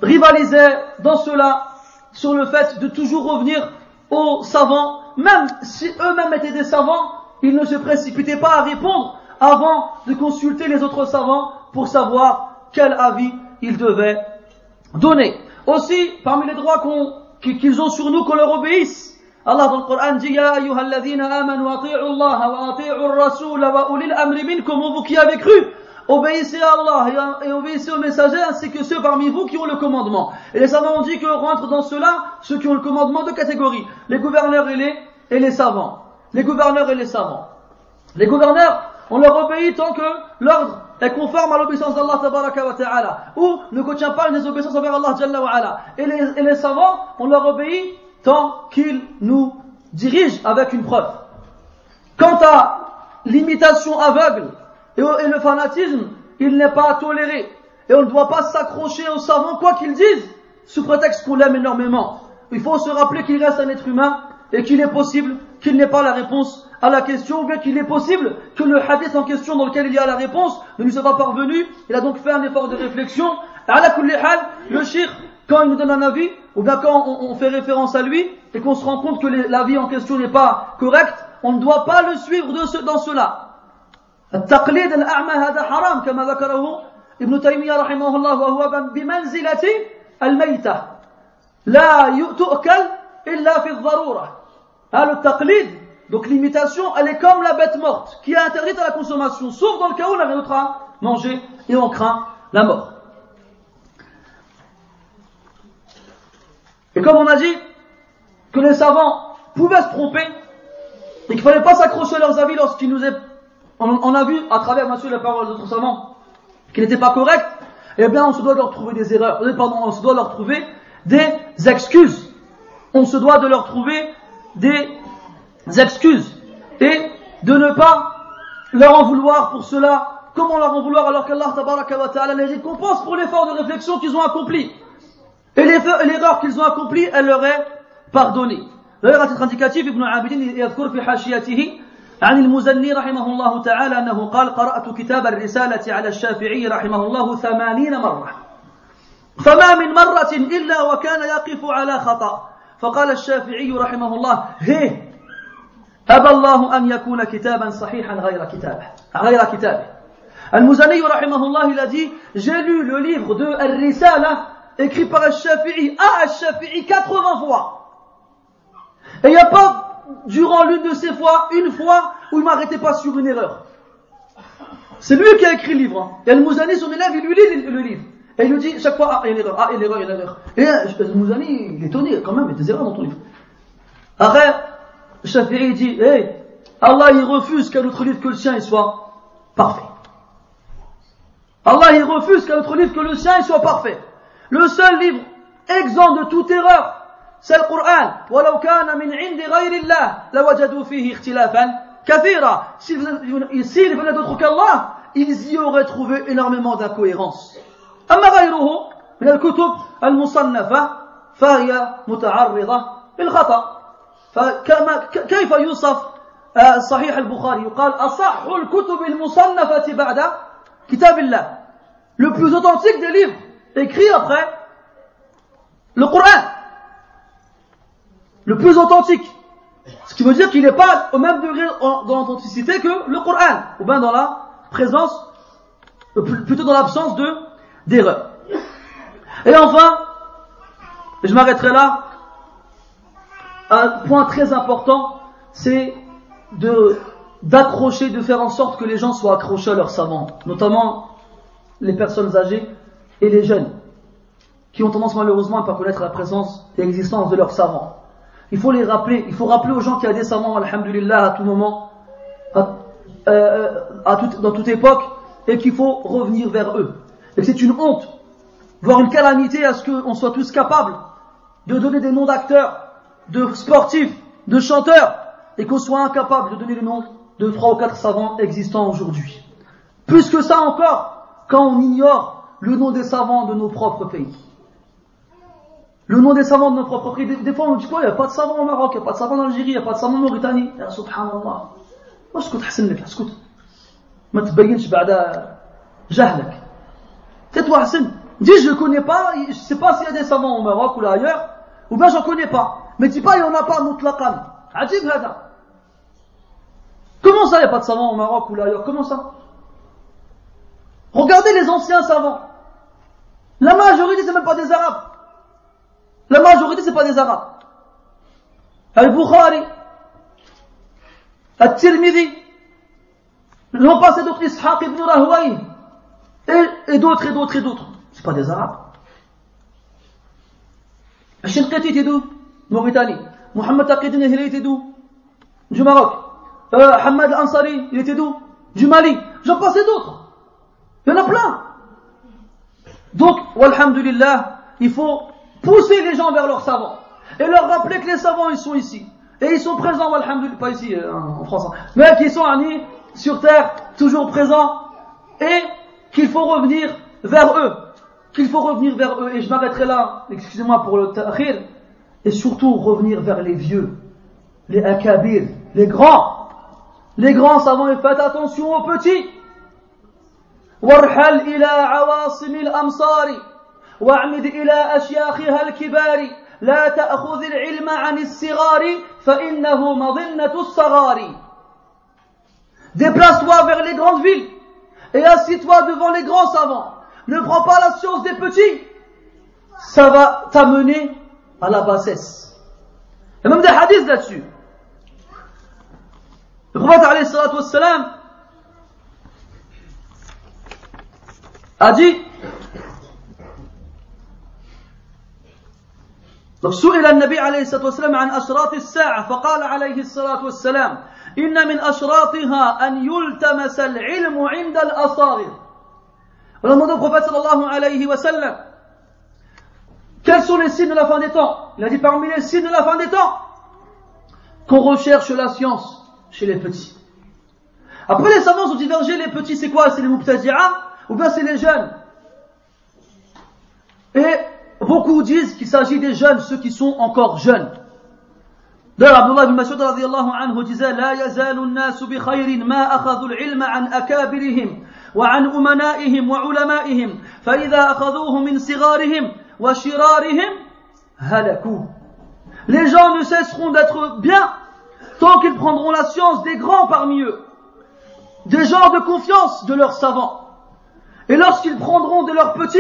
rivalisaient dans cela sur le fait de toujours revenir aux savants, même si eux-mêmes étaient des savants, ils ne se précipitaient pas à répondre avant de consulter les autres savants pour savoir quel avis ils devaient donner. Aussi, parmi les droits qu'ils ont sur nous, qu'on leur obéisse. Allah dans le Coran dit Ya amanu Allah wa wa ulil amri minkum vous qui avez cru obéissez à Allah et obéissez aux messagers ainsi que ceux parmi vous qui ont le commandement. Et les savants ont dit que rentrent dans cela ceux qui ont le commandement de catégorie, les gouverneurs et les savants. Les gouverneurs et les savants. Les gouverneurs, on leur obéit tant que l'ordre est conforme à l'obéissance d'Allah wa ta'ala, ou ne contient pas une désobéissance envers Allah jalla wa. Et les, et savants, on leur obéit tant qu'ils nous dirigent avec une preuve. Quant à l'imitation aveugle et, le fanatisme, il n'est pas toléré. Et on ne doit pas s'accrocher aux savants, quoi qu'ils disent, sous prétexte qu'on l'aime énormément. Il faut se rappeler qu'il reste un être humain et qu'il est possible qu'il n'ait pas la réponse à la question, ou bien qu'il est possible que le hadith en question dans lequel il y a la réponse ne nous soit pas parvenu. Il a donc fait un effort de réflexion. À la le shir, quand il nous donne un avis, ou bien quand on, fait référence à lui, et qu'on se rend compte que l'avis en question n'est pas correct, on ne doit pas le suivre de ce, dans cela. التقليد الأعمى هذا حرام كما ذكره ابن تيمية رحمه الله وهو بمنزلة الميتة لا تؤكل إلا في الضرورة هذا التقليد donc l'imitation elle est comme la bête morte qui est interdite à la consommation sauf dans le cas où on a rien d'autre et on craint la mort. Et comme on a dit que les savants pouvaient se tromper et qu'il fallait pas s'accrocher à leurs avis lorsqu'ils nous est on, a vu à travers bien sûr les paroles d'autres savants qui n'étaient pas correctes eh bien on se doit leur trouver des erreurs euh, pardon on se doit leur trouver des excuses. On se doit de leur trouver des excuses et de ne pas leur en vouloir pour cela comment leur en vouloir alors qu'Allah ta'ala les récompense pour l'effort de réflexion qu'ils ont accompli et l'erreur qu'ils ont accomplie elle leur est pardonnée d'ailleurs à titre indicatif Ibn Abidin يذكر في حاشيته عن المزني رحمه الله تعالى أنه قال قرأت كتاب الرسالة على الشافعي رحمه الله ثمانين مرة فما من مرة إلا وكان يقف على خطأ فقال الشافعي رحمه الله هي أبى الله أن يكون كتابا صحيحا غير كتابه غير كتابه المزني رحمه الله الذي j'ai lu le livre de Al-Risala écrit par Al-Shafi'i à Al-Shafi'i 80 fois et il n'y a pas durant l'une de ces fois, une fois, où il m'arrêtait pas sur une erreur. C'est lui qui a écrit le livre. Hein. Et Al-Mouzani, son élève, il lui lit le livre. Et il lui dit chaque fois, ah, il y a une erreur, ah, il y a une erreur, il y a une erreur. Et Al-Mouzani, il est étonné, quand même, il y a des erreurs dans ton livre. Après, Shafi'i dit, hey, Allah, il refuse qu'un autre livre que le sien, il soit parfait. Allah, il refuse qu'un autre livre que le sien, il soit parfait. Le seul livre exempt de toute erreur, c'est le Coran. ولو كان من عند غير الله لوجدوا فيه اختلافا كثيرا. S'il venait d'autre qu'Allah, ils y auraient trouvé énormément d'incohérences. أما غيره من الكتب المصنفة فهي متعرضة للخطأ. فكما كيف يوصف صحيح البخاري يقال أصح الكتب المصنفة بعد كتاب الله. Le plus authentique des livres écrits après le Coran le plus authentique. Ce qui veut dire qu'il n'est pas au même degré dans l'authenticité que le Coran, ou bien dans la présence, euh, plutôt dans l'absence de d'erreur. Et enfin, je m'arrêterai là, un point très important, c'est d'accrocher, de faire en sorte que les gens soient accrochés à leurs savants, notamment les personnes âgées et les jeunes, qui ont tendance malheureusement à ne pas connaître la présence et l'existence de leurs savants. Il faut les rappeler, il faut rappeler aux gens qu'il y a des savants, alhamdulillah, à tout moment, euh, dans toute époque, et qu'il faut revenir vers eux. Et c'est une honte, voire une calamité à ce qu'on soit tous capables de donner des noms d'acteurs, de sportifs, de chanteurs, et qu'on soit incapable de donner le nom de trois ou quatre savants existants aujourd'hui. Plus que ça encore, quand on ignore le nom des savants de nos propres pays. Le nom des savants de nos propres pays, des, fois on dit quoi Il n'y a pas de savants au Maroc, il n'y a pas de savants en Algérie, il n'y a pas de savants en Mauritanie. Ya subhanallah. اسكت حسن لك اسكت ما تبينش بعد جهلك tais-toi حسن dis je ne connais pas je ne sais pas s'il y a des savants au Maroc ou là ailleurs ou bien j'en connais pas mais dis pas, il n'y en a pas mutlaqan. Ajib. Comment ça, il n'y a pas de savants au Maroc ou ailleurs Comment ça? Regardez les anciens savants. La majorité, c'est même pas des Arabes. La majorité, c'est pas des Arabes. Al-Bukhari, Al-Tirmidhi, l'ont passé d'autres, Ishaq ibn Rahway, et, d'autres, et d'autres, et d'autres. C'est pas des Arabes. Al-Shinqiti, t'es d'où? Mauritanie. Mohamed Taqidin, il était d'où? Du Maroc. Euh, Hamad Ansari, il était d'où? Du Mali. J'en passe d'autres. Il y en a plein. Donc, walhamdulillah, il faut pousser les gens vers leurs savants et leur rappeler que les savants ils sont ici et ils sont présents, pas ici euh, en France, hein. mais qui sont sur terre, toujours présents, et qu'il faut revenir vers eux, qu'il faut revenir vers eux, et je m'arrêterai là, excusez-moi pour le ta'khir, et surtout revenir vers les vieux, les akabir, les grands, les grands savants, et faites attention aux petits. وارحل إلى عواصم الأمصار واعمد إلى أشياخها الكبار لا تأخذ العلم عن الصغار فإنه مظنة الصغار Déplace-toi vers les grandes villes et assis-toi devant les grands savants. Ne prends pas la science des petits. Ça va t'amener à la bassesse. Il y a même des hadiths là-dessus. Le prophète alayhi salatu wassalam a dit سئل النبي عليه الصلاة والسلام عن أشراط الساعة فقال عليه الصلاة والسلام إن من أشراطها أن يلتمس العلم عند الأصاغر au prophète sallallahu alayhi wa sallam quels sont les signes de la fin des temps Il a dit parmi les signes de la fin des temps qu'on recherche la science chez les petits. Après les savants ont divergé, les petits c'est quoi C'est les mubtadi'a ou bien c'est les jeunes Et beaucoup disent qu'il s'agit des jeunes, ceux qui sont encore jeunes. D'ailleurs, Abdullah ibn Mas'ud radiallahu anhu disait لا يزال الناس بخير ما أخذوا العلم عن أكابرهم وعن أمنائهم وعلمائهم فإذا أخذوه من صغارهم les gens ne cesseront d'être bien tant qu'ils prendront la science des grands parmi eux, des gens de confiance de leurs savants. Et lorsqu'ils prendront de leurs petits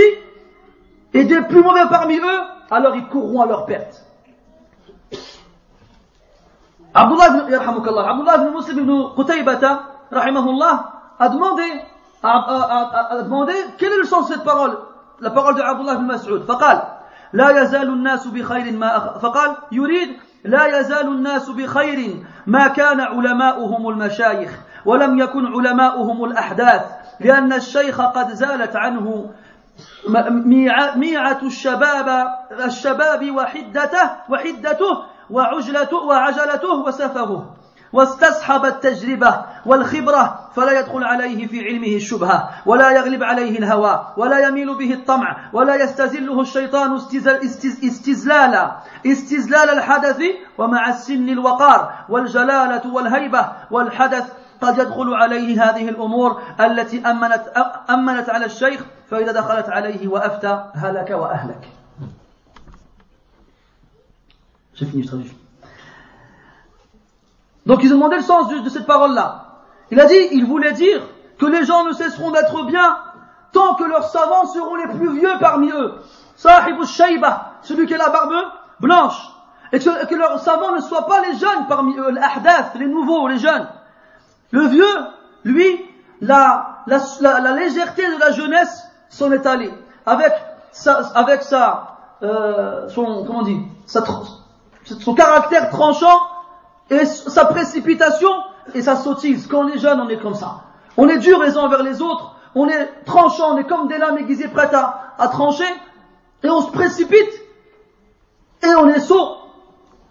et des plus mauvais parmi eux, alors ils courront à leur perte. Abdullah ibn, Muslim ibn Qutaybata, rahimahullah, a demandé, a, a, a, a demandé quel est le sens de cette parole? La parole de Abdullah ibn Mas'ud. فقال لا يزال الناس بخير ما فقال يريد لا يزال الناس بخير ما كان علماؤهم المشايخ ولم يكن علماؤهم الأحداث لأن الشيخ قد زالت عنه ميعة الشباب الشباب وحدته وحدته وعجلته وعجلته وسفهه واستصحب التجربة والخبرة فلا يدخل عليه في علمه الشبهة ولا يغلب عليه الهوى ولا يميل به الطمع ولا يستزله الشيطان استزلالا استزلال الحدث ومع السن الوقار والجلالة والهيبة والحدث قد يدخل عليه هذه الأمور التي أمنت, أمنت على الشيخ فإذا دخلت عليه وأفتى هلك وأهلك J'ai fini. Donc ils ont demandé le sens de, cette parole-là. Il a dit, il voulait dire que les gens ne cesseront d'être bien tant que leurs savants seront les plus vieux parmi eux. Sahib shayba, celui qui a la barbe blanche. Et que, leurs savants ne soient pas les jeunes parmi eux, les les nouveaux, les jeunes. Le vieux, lui, la, légèreté de la jeunesse s'en est allée. Avec sa, avec sa, euh, son, comment dit, sa, son caractère tranchant et sa précipitation et sa sottise. Quand on est jeune, on est comme ça. On est dur les uns envers les autres, on est tranchant, on est comme des lames aiguisées prêtes à, trancher, et on se précipite, et on est sot.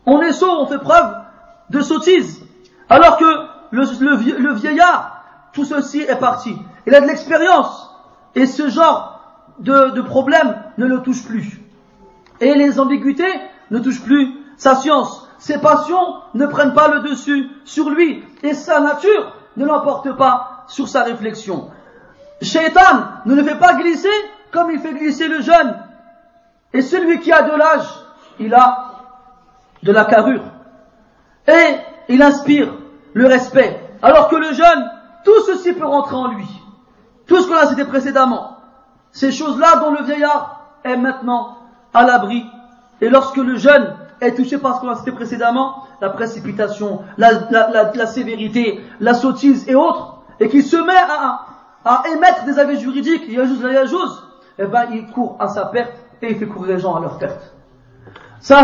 On est sot, on fait preuve de sottise. Alors que le, vieillard, tout ceci est parti. Il a de l'expérience, et ce genre de problème ne le touche plus. Et les ambiguïtés ne touchent plus sa science, ses passions ne prennent pas le dessus sur lui et sa nature ne l'emporte pas sur sa réflexion. Shaitan ne le fait pas glisser comme il fait glisser le jeune. Et celui qui a de l'âge, il a de la carrure. Et il inspire le respect. Alors que le jeune, tout ceci peut rentrer en lui. Tout ce qu'on a cité précédemment. Ces choses-là dont le vieillard est maintenant à l'abri. Et lorsque le jeune est touché par ce qu'on a cité précédemment, la précipitation, la, la, la, la, sévérité, la sottise et autres, et qui se met à, à émettre des avis juridiques, il y a juste la chose, eh ben il court à sa perte et il fait courir les gens à leur perte. Ce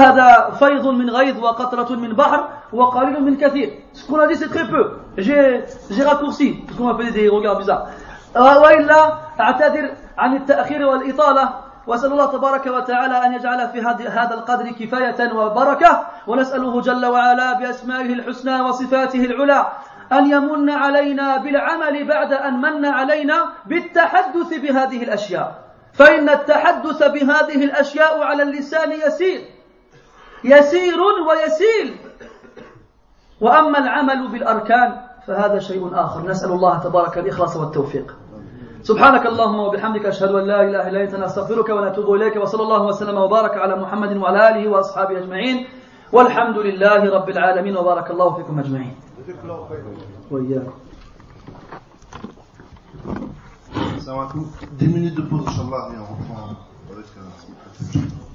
qu'on a dit c'est très peu. J'ai, raccourci, parce qu'on m'a fait des regards bizarres. وأسأل الله تبارك وتعالى أن يجعل في هذا القدر كفاية وبركة ونسأله جل وعلا بأسمائه الحسنى وصفاته العلى أن يمن علينا بالعمل بعد أن من علينا بالتحدث بهذه الأشياء. فإن التحدث بهذه الأشياء على اللسان يسير. يسير ويسير وأما العمل بالأركان فهذا شيء آخر. نسأل الله تبارك الإخلاص والتوفيق. سبحانك اللهم وبحمدك أشهد أن لا إله إلا أنت نستغفرك ونتوب إليك وصلى الله وسلم وبارك على محمد وعلى آله وأصحابه أجمعين. والحمد لله رب العالمين وبارك الله فيكم أجمعين. وإياكم. Des minutes de pause, Inch'Allah, et on reprend avec... Euh,